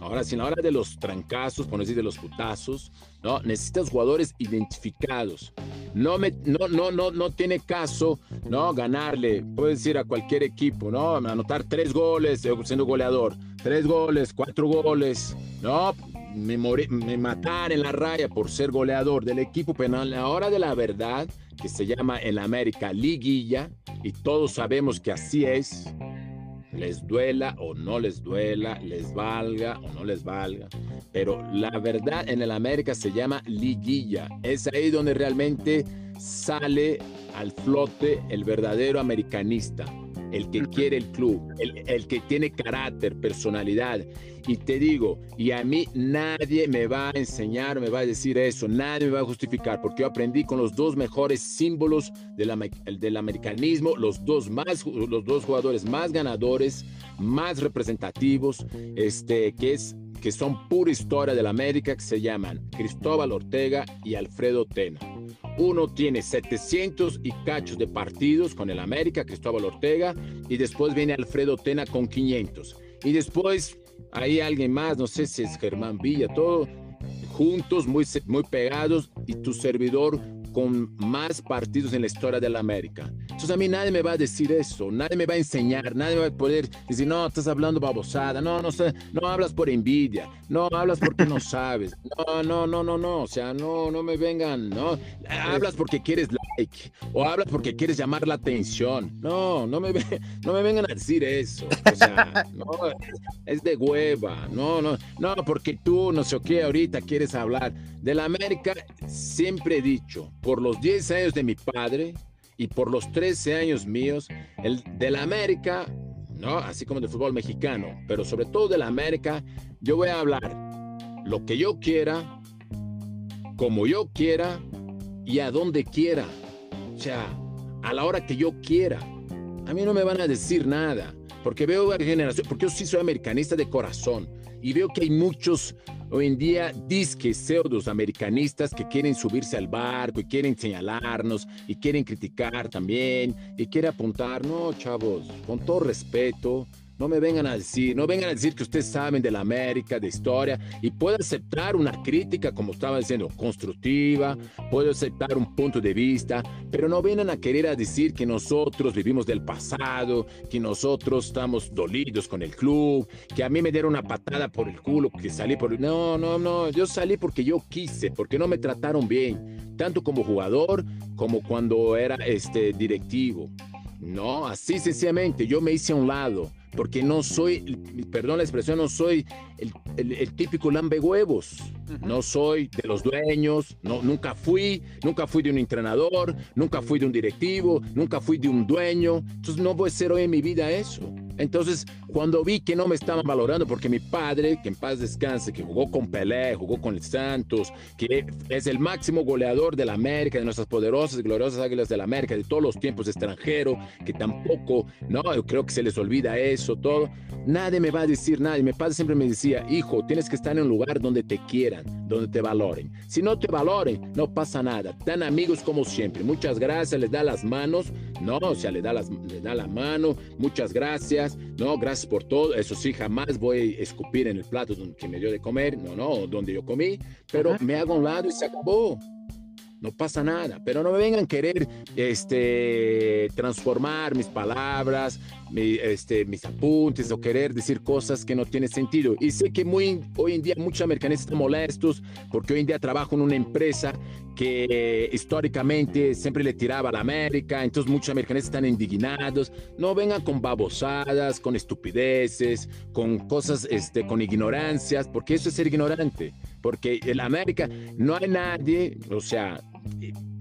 Speaker 2: ahora sí, en la hora de los trancazos, por decir de los putazos, ¿no? Necesitas jugadores identificados. No, me, no, no, no, no tiene caso, ¿no? Ganarle, puedes decir a cualquier equipo, ¿no? Anotar tres goles eh, siendo goleador, tres goles, cuatro goles, ¿no? Me, me matar en la raya por ser goleador del equipo, pero en la hora de la verdad, que se llama en América liguilla, y todos sabemos que así es, les duela o no les duela, les valga o no les valga. Pero la verdad en el América se llama liguilla. Es ahí donde realmente sale al flote el verdadero americanista el que quiere el club, el, que tiene carácter, personalidad. Y te digo, y a mí nadie me va a enseñar, me va a decir eso, nadie me va a justificar, porque yo aprendí con los dos mejores símbolos del, del americanismo, los dos, más, los dos jugadores más ganadores, más representativos, este, que es que son pura historia de la América, que se llaman Cristóbal Ortega y Alfredo Tena. Uno tiene 700 y cachos de partidos con el América, Cristóbal Ortega, y después viene Alfredo Tena con 500. Y después hay alguien más, no sé si es Germán Villa, todo, juntos, muy, muy pegados y tu servidor con más partidos en la historia de la América. Entonces a mí nadie me va a decir eso, nadie me va a enseñar, nadie va a poder decir, no, estás hablando babosada, no, no sé, no hablas por envidia, no hablas porque no sabes, no, no, no, no, no, o sea, no, no me vengan, no, hablas porque quieres like o hablas porque quieres llamar la atención, no, no me, no me vengan a decir eso, o sea, no, es de hueva, no, no, no, porque tú no sé qué ahorita quieres hablar de la América, siempre he dicho, por los 10 años de mi padre y por los 13 años míos, el de la América, ¿no? Así como del fútbol mexicano, pero sobre todo de la América, yo voy a hablar lo que yo quiera, como yo quiera y a donde quiera. O sea, a la hora que yo quiera. A mí no me van a decir nada, porque veo a generación, porque yo sí soy americanista de corazón y veo que hay muchos hoy en día disque pseudos americanistas que quieren subirse al barco y quieren señalarnos y quieren criticar también y quieren apuntar. No, chavos, con todo respeto, no me vengan a decir, no vengan a decir que ustedes saben de la América, de historia, y puedo aceptar una crítica, como estaba diciendo, constructiva, puedo aceptar un punto de vista, pero no vengan a querer decir que nosotros vivimos del pasado, que nosotros estamos dolidos con el club, que a mí me dieron una patada por el culo, que salí por... No, no, no, yo salí porque yo quise, porque no me trataron bien, tanto como jugador como cuando era este directivo. No, así sencillamente, yo me hice a un lado porque no soy, perdón la expresión, no soy el, el, típico lambe huevos. No soy de los dueños, no, nunca fui, nunca fui de un entrenador, nunca fui de un directivo, nunca fui de un dueño. Entonces no voy a ser hoy en mi vida eso. Entonces, cuando vi que no me estaban valorando, porque mi padre, que en paz descanse, que jugó con Pelé, jugó con el Santos, que es el máximo goleador de la América, de nuestras poderosas y gloriosas águilas de la América, de todos los tiempos extranjero, que tampoco, no, yo creo que se les olvida eso, todo. Nadie me va a decir nada. Y mi padre siempre me decía, hijo, tienes que estar en un lugar donde te quieran, donde te valoren. Si no te valoren, no pasa nada. Tan amigos como siempre. Muchas gracias, les da las manos. No, o sea, le da, las, le da la mano. Muchas gracias. No, gracias por todo. Eso sí, jamás voy a escupir en el plato que me dio de comer. No, no, donde yo comí. Pero me hago a un lado y se acabó no pasa nada, pero no me vengan a querer este, transformar mis palabras, este, mis apuntes o querer decir cosas que no tienen sentido. Y sé que muy, hoy en día muchos americanistas están molestos porque hoy en día trabajo en una empresa que históricamente siempre le tiraba a la América, entonces muchos americanistas están indignados. No vengan con babosadas, con estupideces, con cosas, este, con ignorancias, porque eso es ser ignorante. Porque en América no hay nadie, o sea,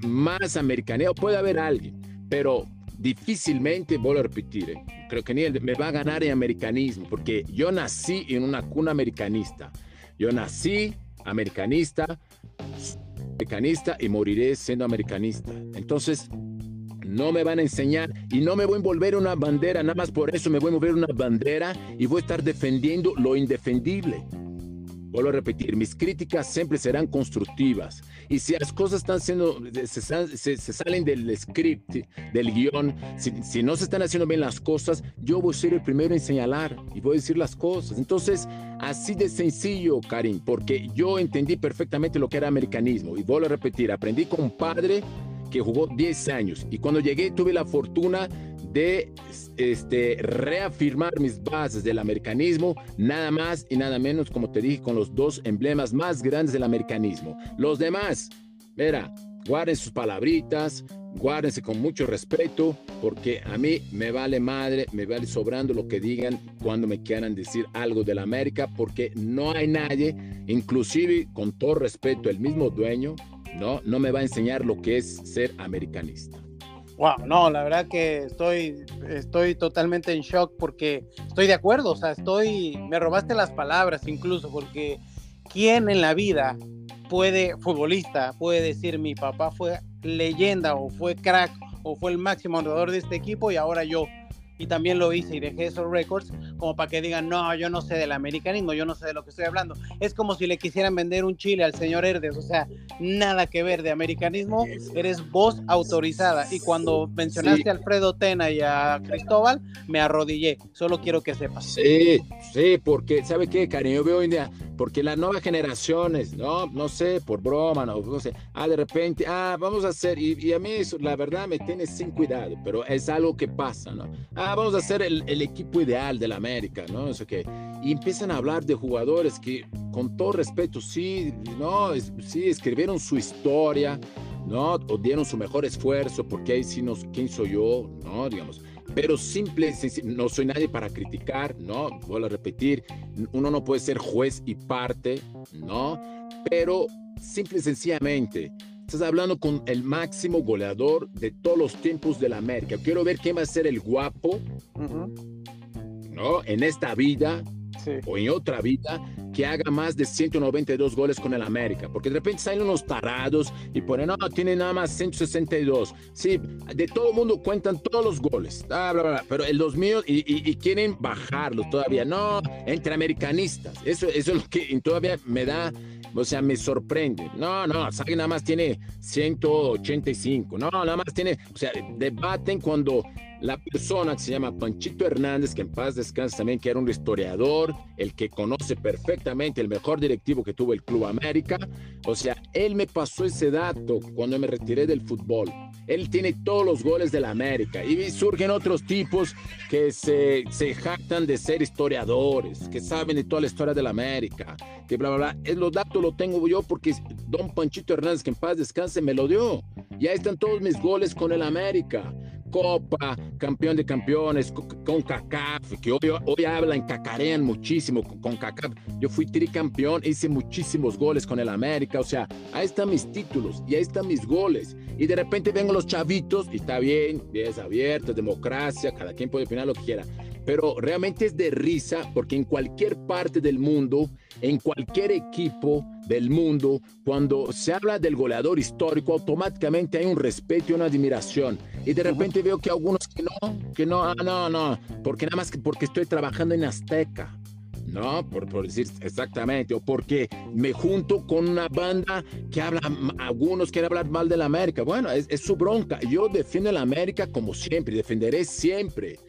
Speaker 2: más americaneo, puede haber alguien, pero difícilmente, vuelvo a repetir, ¿eh? Creo que ni él me va a ganar en americanismo, porque yo nací en una cuna americanista. Yo nací americanista, americanista y moriré siendo americanista. Entonces, no me van a enseñar y no me voy a envolver una bandera, nada más por eso me voy a mover una bandera y voy a estar defendiendo lo indefendible. Vuelvo a repetir, mis críticas siempre serán constructivas. Y si las cosas están siendo, se, salen del script, del guion, si, no se están haciendo bien las cosas, yo voy a ser el primero en señalar y voy a decir las cosas. Entonces, así de sencillo, Karim, porque yo entendí perfectamente lo que era americanismo. Y vuelvo a repetir, aprendí con un padre que jugó 10 años. Y cuando llegué tuve la fortuna de este, reafirmar mis bases del americanismo, nada más y nada menos, como te dije, con los dos emblemas más grandes del americanismo. Los demás, mira, guarden sus palabritas, guárdense con mucho respeto, porque a mí me vale madre, me vale sobrando lo que digan cuando me quieran decir algo de la América, porque no hay nadie, inclusive con todo respeto, el mismo dueño, no, no me va a enseñar lo que es ser americanista.
Speaker 1: Wow, no, la verdad que estoy, estoy totalmente en shock porque estoy de acuerdo, o sea, estoy, me robaste las palabras incluso, porque ¿quién en la vida puede, futbolista, puede decir mi papá fue leyenda o fue crack o fue el máximo anotador de este equipo y ahora yo? Y también lo hice y dejé esos récords como para que digan, no, yo no sé del americanismo, yo no sé de lo que estoy hablando. Es como si le quisieran vender un chile al señor Herdes, o sea, nada que ver de americanismo, eres voz autorizada. Y cuando mencionaste a Alfredo Tena y a Cristóbal, me arrodillé, solo quiero que sepas.
Speaker 2: Sí, sí, porque, ¿sabe qué, cariño? Yo veo hoy en día porque las nuevas generaciones, no, no sé, por broma, no, no sé, ah, de repente, ah, vamos a hacer, y, a mí eso, la verdad me tiene sin cuidado, pero es algo que pasa, ¿no? Ah, vamos a hacer el, el equipo ideal de la América, ¿no? Eso que, y empiezan a hablar de jugadores que, con todo respeto, sí, no, sí, escribieron su historia, ¿no? O dieron su mejor esfuerzo, porque ahí sí nos, ¿quién soy yo? ¿No? Digamos, pero simple, no soy nadie para criticar, ¿no? Vuelvo a repetir, uno no puede ser juez y parte, ¿no? Pero simple y sencillamente, estás hablando con el máximo goleador de todos los tiempos de la América. Quiero ver quién va a ser el guapo, ¿no? En esta vida o en otra vida que haga más de 192 goles con el América, porque de repente salen unos tarados y ponen, no, tiene nada más 162. Sí, de todo el mundo cuentan todos los goles, pero el los míos y, quieren bajarlos todavía. No, entre americanistas, eso, eso es lo que todavía me da o sea, me sorprende. No, no, Sagi nada más tiene 185. No, nada más tiene, o sea, debaten cuando la persona que se llama Panchito Hernández, que en paz descansa también, que era un historiador, el que conoce perfectamente el mejor directivo que tuvo el Club América. O sea, él me pasó ese dato cuando me retiré del fútbol. Él tiene todos los goles de la América. Y surgen otros tipos que se, se jactan de ser historiadores, que saben de toda la historia de la América, que bla, bla, bla. Los datos los tengo yo porque don Panchito Hernández, que en paz descanse, me lo dio. Ya están todos mis goles con el América. Copa, campeón de campeones, con CACAF, que hoy, hoy hablan, cacarean muchísimo con CACAF. Yo fui tricampeón, hice muchísimos goles con el América, o sea, ahí están mis títulos y ahí están mis goles. Y de repente vengo los chavitos y está bien, es abierto, democracia, cada quien puede opinar lo que quiera pero realmente es de risa porque en cualquier parte del mundo, en cualquier equipo del mundo, cuando se habla del goleador histórico, automáticamente hay un respeto y una admiración. Y de repente veo que algunos que no, que no, ah, no, no, porque nada más que porque estoy trabajando en Azteca. ¿no? Por, por, decir exactamente, o porque me junto con una banda que habla, algunos quieren hablar mal de la América. Bueno, es, es su bronca. Yo defiendo la América como siempre, defenderé siempre.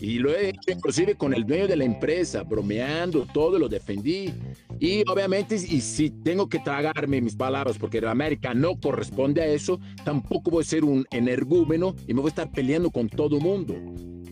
Speaker 2: Y lo he hecho inclusive con el dueño de la empresa, bromeando, todo lo defendí. Y obviamente, y si tengo que tragarme mis palabras porque la América no corresponde a eso, tampoco voy a ser un energúmeno y me voy a estar peleando con todo el mundo.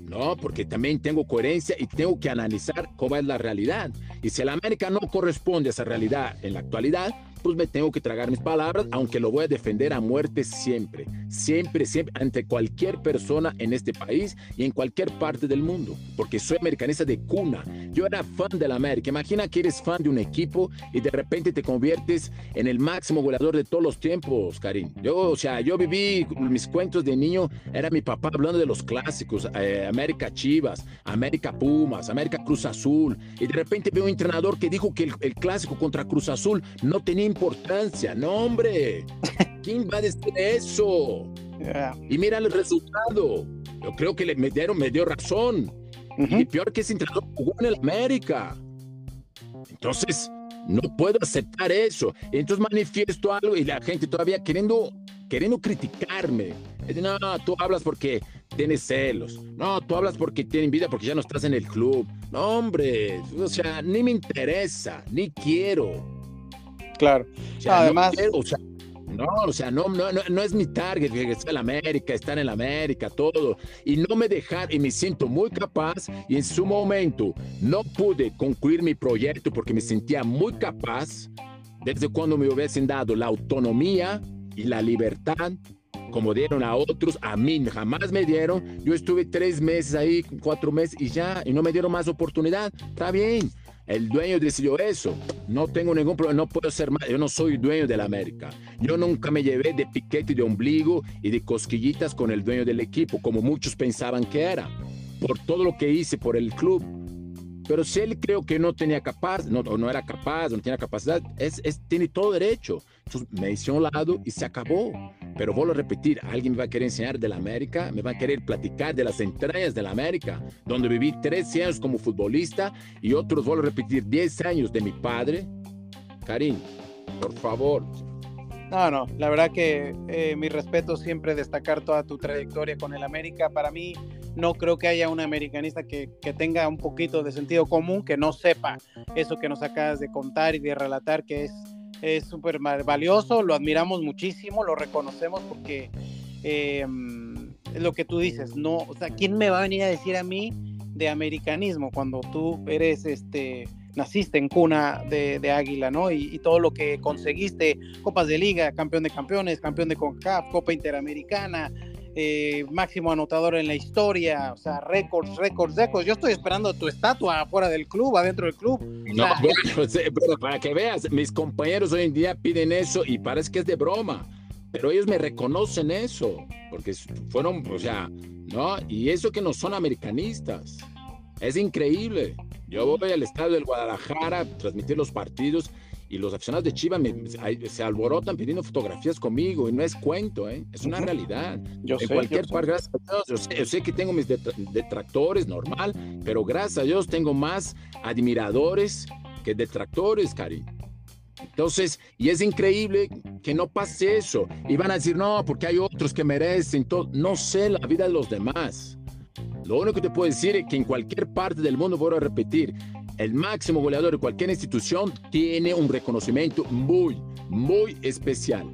Speaker 2: No, porque también tengo coherencia y tengo que analizar cómo es la realidad. Y si la América no corresponde a esa realidad en la actualidad, pues me tengo que tragar mis palabras, aunque lo voy a defender a muerte siempre, siempre, siempre, ante cualquier persona en este país y en cualquier parte del mundo, porque soy americanista de cuna. Yo era fan de la América. Imagina que eres fan de un equipo y de repente te conviertes en el máximo goleador de todos los tiempos, Karim. Yo, o sea, yo viví mis cuentos de niño, era mi papá hablando de los clásicos, eh, América Chivas, América Pumas, América Cruz Azul, y de repente veo un entrenador que dijo que el, el clásico contra Cruz Azul no tenía importancia. No, hombre. ¿Quién va a decir eso? Y mira el resultado. Yo creo que le, me, dieron, me dio razón. Y peor que ese entrenador jugó en el América. Entonces, no puedo aceptar eso. Entonces manifiesto algo y la gente todavía queriendo, queriendo criticarme. No, tú hablas porque tienes celos. No, tú hablas porque tienes vida, porque ya no estás en el club. No, hombre, o sea, ni me interesa, ni quiero.
Speaker 1: Claro. Además.
Speaker 2: No, o sea, no, o sea, no, no, no, es mi target, que está en América, estar en la América, todo. Y no me dejar, y me siento muy capaz, y en su momento no pude concluir mi proyecto porque me sentía muy capaz, desde cuando me hubiesen dado la autonomía y la libertad, como dieron a otros, a mí jamás me dieron. Yo estuve tres meses ahí, cuatro meses, y ya, y no me dieron más oportunidad. Está bien el dueño decidió eso. No tengo ningún problema, no puedo ser más. Yo no soy dueño de la América. Yo nunca me llevé de piquete de ombligo y de cosquillitas con el dueño del equipo, como muchos pensaban que era, por todo lo que hice por el club. Pero si él creo que no tenía capaz, no, no era capaz, no tenía capacidad, es, es, tiene todo derecho. Me hice a un lado y se acabó. Pero vuelvo a repetir, alguien me va a querer enseñar de la América, me va a querer platicar de las entrañas de la América, donde viví 13 años como futbolista y otros, vuelvo a repetir, 10 años de mi padre. Karim, por favor.
Speaker 1: No, no, la verdad que eh, mi respeto siempre destacar toda tu trayectoria con el América. Para mí, no creo que haya un americanista que, que, tenga un poquito de sentido común, que no sepa eso que nos acabas de contar y de relatar, que es es súper valioso, lo admiramos muchísimo, lo reconocemos porque es lo que tú dices, no, o sea, ¿quién me va a venir a decir a mí de americanismo cuando tú eres este naciste en cuna de, águila, ¿no? Y, todo lo que conseguiste, copas de liga, campeón de campeones, campeón de CONCACAF, Copa Interamericana, eh, máximo anotador en la historia, o sea, récords, récords, récords. Yo estoy esperando tu estatua afuera del club, adentro del club.
Speaker 2: No, bueno, para que veas, mis compañeros hoy en día piden eso y parece que es de broma, pero ellos me reconocen eso, porque fueron, o sea, ¿no? Y eso que no son americanistas. Es increíble. Yo voy al estadio del Guadalajara a transmitir los partidos y los aficionados de Chivas se alborotan pidiendo fotografías conmigo y no es cuento, ¿eh? es una realidad. Yo en sé, cualquier par, gracias a Dios, yo sé, que tengo mis detractores, normal, pero gracias a Dios tengo más admiradores que detractores, Cari. Entonces, y es increíble que no pase eso. Y van a decir, no, porque hay otros que merecen todo. No sé la vida de los demás. Lo único que te puedo decir es que en cualquier parte del mundo, voy a repetir, el máximo goleador de cualquier institución tiene un reconocimiento muy, muy especial.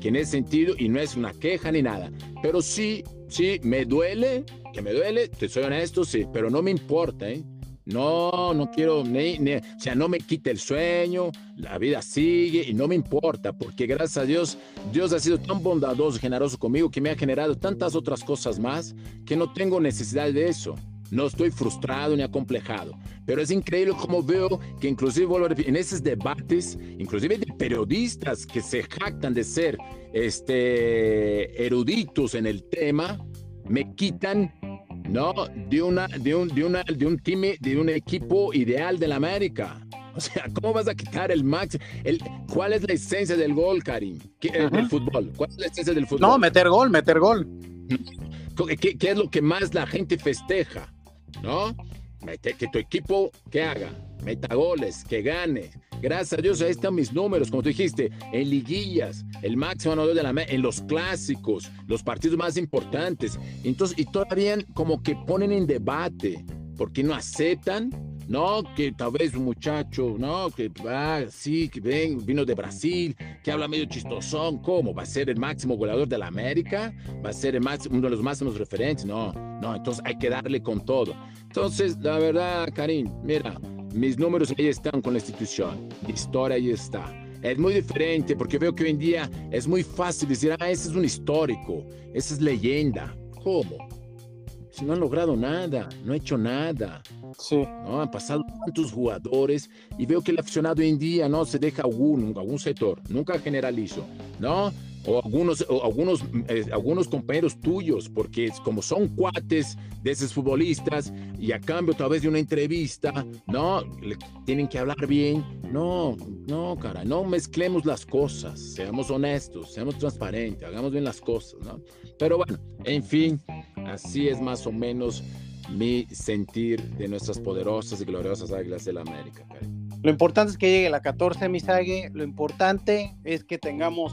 Speaker 2: Que en ese sentido, y no es una queja ni nada, pero sí, sí, me duele, que me duele, te soy honesto, sí, pero no me importa, ¿eh? No, no quiero, ni, o sea, no me quite el sueño, la vida sigue y no me importa, porque gracias a Dios, Dios ha sido tan bondadoso generoso conmigo que me ha generado tantas otras cosas más que no tengo necesidad de eso. No estoy frustrado ni acomplejado, pero es increíble como veo que inclusive en esos debates, inclusive de periodistas que se jactan de ser este, eruditos en el tema, me quitan no de una de un de una de un time de un equipo ideal de la América. O sea, ¿cómo vas a quitar el max? El, ¿Cuál es la esencia del gol, Karim? ¿Qué, del fútbol? ¿Cuál es la esencia del fútbol?
Speaker 1: No, meter gol, meter gol.
Speaker 2: ¿Qué, qué es lo que más la gente festeja? ¿No? Que tu equipo, ¿qué haga? Meta goles, que gane. Gracias a Dios, ahí están mis números, como tú dijiste, en liguillas, el máximo anotador de la en los clásicos, los partidos más importantes. Entonces, y todavía como que ponen en debate, porque no aceptan no, que tal vez un muchacho, no, que va, sí, que ven, vino de Brasil, que habla medio chistosón, ¿cómo? ¿Va a ser el máximo goleador de la América? ¿Va a ser el uno de los máximos referentes? No, no, entonces hay que darle con todo. Entonces, la verdad, Karim, mira, mis números ahí están con la institución, mi historia ahí está. Es muy diferente porque veo que hoy en día es muy fácil decir, ah, ese es un histórico, esa es leyenda. ¿Cómo? Si no han logrado nada, no ha hecho nada.
Speaker 1: Sí.
Speaker 2: ¿no? Han pasado tantos jugadores y veo que el aficionado hoy en día no se deja algún, algún sector, nunca generalizo, ¿no? O algunos, o algunos, eh, algunos compañeros tuyos, porque como son cuates de esos futbolistas y a cambio tal vez de una entrevista, ¿no? tienen que hablar bien. No, no, cara, no mezclemos las cosas, seamos honestos, seamos transparentes, hagamos bien las cosas, ¿no? Pero bueno, en fin, así es más o menos mi sentir de nuestras poderosas y gloriosas Águilas de la América.
Speaker 1: Lo importante es que llegue la 14, Misague. Lo importante es que tengamos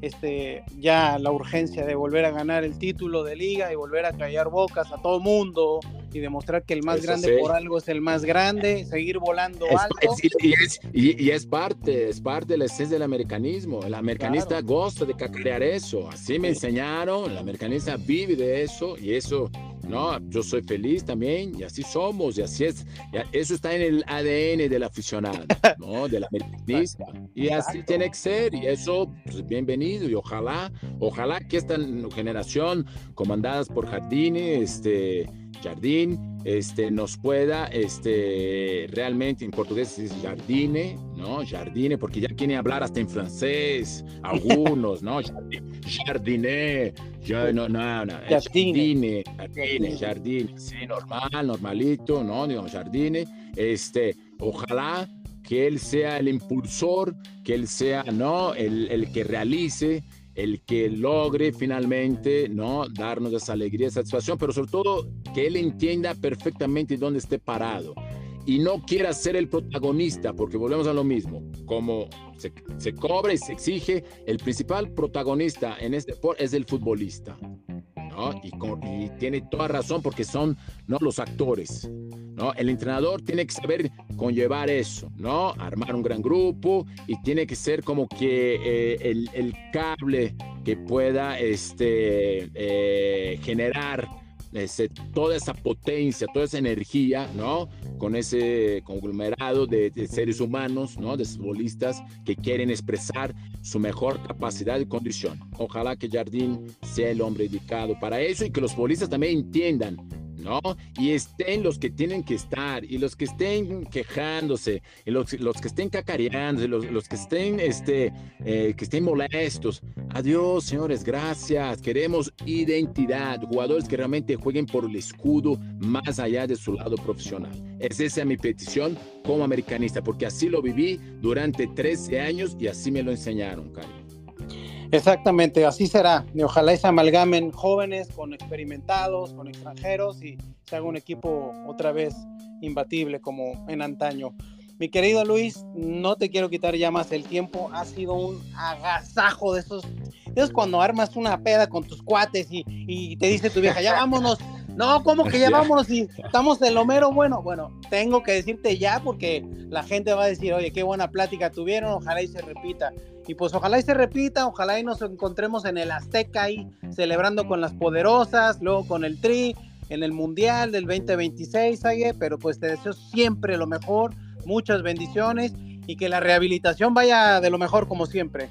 Speaker 1: este, ya la urgencia de volver a ganar el título de liga y volver a callar bocas a todo mundo y demostrar que el más grande por algo es el más grande, seguir volando alto.
Speaker 2: y, es, parte, es parte de la esencia del americanismo. El americanista gosta de cacarear eso. Así me enseñaron, el americanista vive de eso y eso ¿no? Yo soy feliz también y así somos y así es. Eso está en el ADN del aficionado, ¿no? Del americanista. Y así tiene que ser y eso, pues, bienvenido y ojalá, ojalá que esta generación comandadas por Jardine, este, Jardín, este, nos pueda este, realmente, en portugués es jardine, ¿no? Jardine, porque ya quieren hablar hasta en francés, algunos, ¿no? Jardine, ya, no, no, no, jardine, jardine, jardine, sí, normal, normalito, ¿no? Digamos, jardine, este, ojalá que él sea el impulsor, que él sea, ¿no? El, el que realice el que logre finalmente no darnos esa alegría, satisfacción, pero sobre todo que él entienda perfectamente dónde esté parado y no quiera ser el protagonista, porque volvemos a lo mismo, como se, se cobra y se exige, el principal protagonista en este deporte es el futbolista. ¿No? Y, y, tiene toda razón porque son ¿no? los actores, ¿no? El entrenador tiene que saber conllevar eso, ¿no? Armar un gran grupo y tiene que ser como que eh, el, el, cable que pueda este, eh, generar toda esa potencia, toda esa energía, ¿no? Con ese conglomerado de, seres humanos, ¿no? De futbolistas que quieren expresar su mejor capacidad y condición. Ojalá que Jardín sea el hombre indicado para eso y que los futbolistas también entiendan ¿no? Y estén los que tienen que estar, y los que estén quejándose, y los, que estén cacareando, los, los que estén, este, eh, que estén molestos. Adiós, señores, gracias. Queremos identidad, jugadores que realmente jueguen por el escudo más allá de su lado profesional. Es esa mi petición como americanista, porque así lo viví durante 13 años y así me lo enseñaron, Carlos.
Speaker 1: Exactamente, así será. Y ojalá se amalgamen jóvenes con experimentados, con extranjeros y se haga un equipo otra vez imbatible como en antaño. Mi querido Luis, no te quiero quitar ya más el tiempo. Ha sido un agasajo de esos. Es cuando armas una peda con tus cuates y, y te dice tu vieja, ya vámonos, no, ¿cómo que ya vámonos y estamos en lo mero bueno? Bueno, tengo que decirte ya porque la gente va a decir, oye, qué buena plática tuvieron, ojalá y se repita. Y pues ojalá y se repita, ojalá y nos encontremos en el Azteca ahí celebrando con las poderosas, luego con el Tri, en el Mundial del 2026, Ague, pero pues te deseo siempre lo mejor, muchas bendiciones y que la rehabilitación vaya de lo mejor como siempre.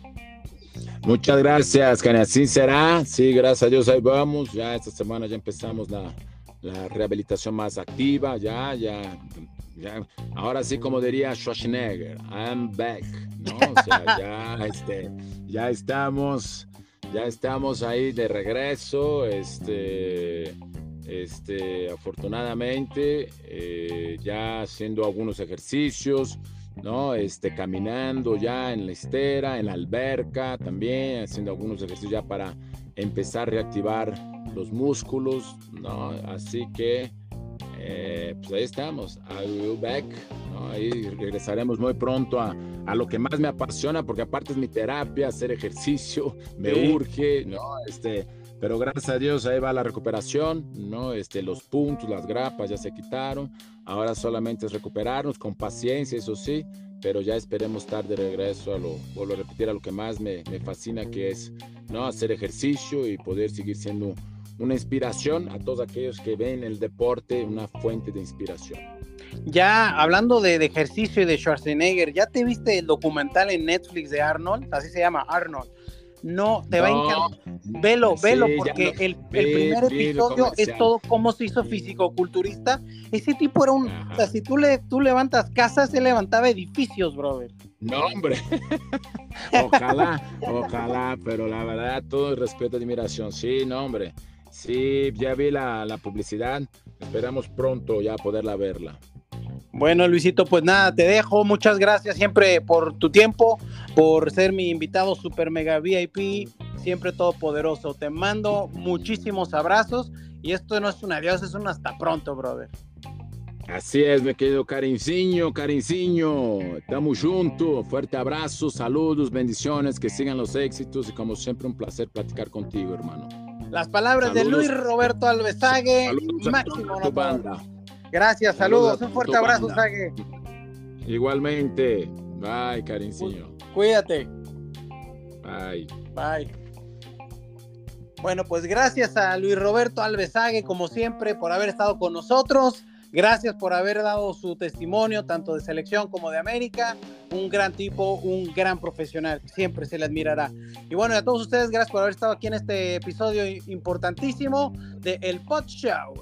Speaker 2: Muchas gracias, Cani. Así será. Sí, gracias a Dios, ahí vamos. Ya esta semana ya empezamos la, la rehabilitación más activa. Ya, ya, ya. Ahora sí, como diría Schwarzenegger, I'm back. ¿no? O sea, ya, este, ya estamos, ya estamos ahí de regreso. Este, este, afortunadamente, eh, ya haciendo algunos ejercicios. ¿No? Este, caminando ya en la estera, en la alberca también, haciendo algunos ejercicios ya para empezar a reactivar los músculos, ¿no? Así que, eh, pues ahí estamos, I back, ¿no? Ahí regresaremos muy pronto a, a, lo que más me apasiona, porque aparte es mi terapia, hacer ejercicio, me urge, ¿no? Este, pero gracias a Dios ahí va la recuperación, ¿no? Este, los puntos, las grapas ya se quitaron. Ahora solamente es recuperarnos con paciencia, eso sí, pero ya esperemos estar de regreso a lo, vuelvo a repetir, a lo que más me, me fascina, que es, ¿no? Hacer ejercicio y poder seguir siendo una inspiración a todos aquellos que ven el deporte una fuente de inspiración.
Speaker 1: Ya hablando de, de, ejercicio y de Schwarzenegger, ¿ya te viste el documental en Netflix de Arnold? Así se llama Arnold no te va a encantar. Velo, velo, porque el, primer episodio es todo cómo se hizo físico-culturista. Ese tipo era un. O sea, si tú, le, tú levantas casas, se levantaba edificios, brother.
Speaker 2: No, hombre. ojalá, ojalá, pero la verdad, todo el respeto y admiración. Sí, no, hombre. Sí, ya vi la, la publicidad. Esperamos pronto ya poderla verla.
Speaker 1: Bueno, Luisito, pues nada, te dejo. Muchas gracias siempre por tu tiempo, por ser mi invitado super mega VIP, siempre todopoderoso. Te mando muchísimos abrazos y esto no es un adiós, es un hasta pronto, brother.
Speaker 2: Así es, mi querido Carinciño, Carinciño, estamos juntos, fuerte abrazo, saludos, bendiciones, que sigan los éxitos y como siempre un placer platicar contigo, hermano.
Speaker 1: Las palabras de Luis Roberto Alvesague, máximo banda. Gracias, saludos, un fuerte abrazo, Sague.
Speaker 2: Igualmente. Bye, cariño.
Speaker 1: Cuídate.
Speaker 2: Bye.
Speaker 1: Bye. Bueno, pues gracias a Luis Roberto Alvesague, como siempre, por haber estado con nosotros. Gracias por haber dado su testimonio, tanto de selección como de América. Un gran tipo, un gran profesional. Siempre se le admirará. Y bueno, a todos ustedes, gracias por haber estado aquí en este episodio importantísimo de El Pod Show.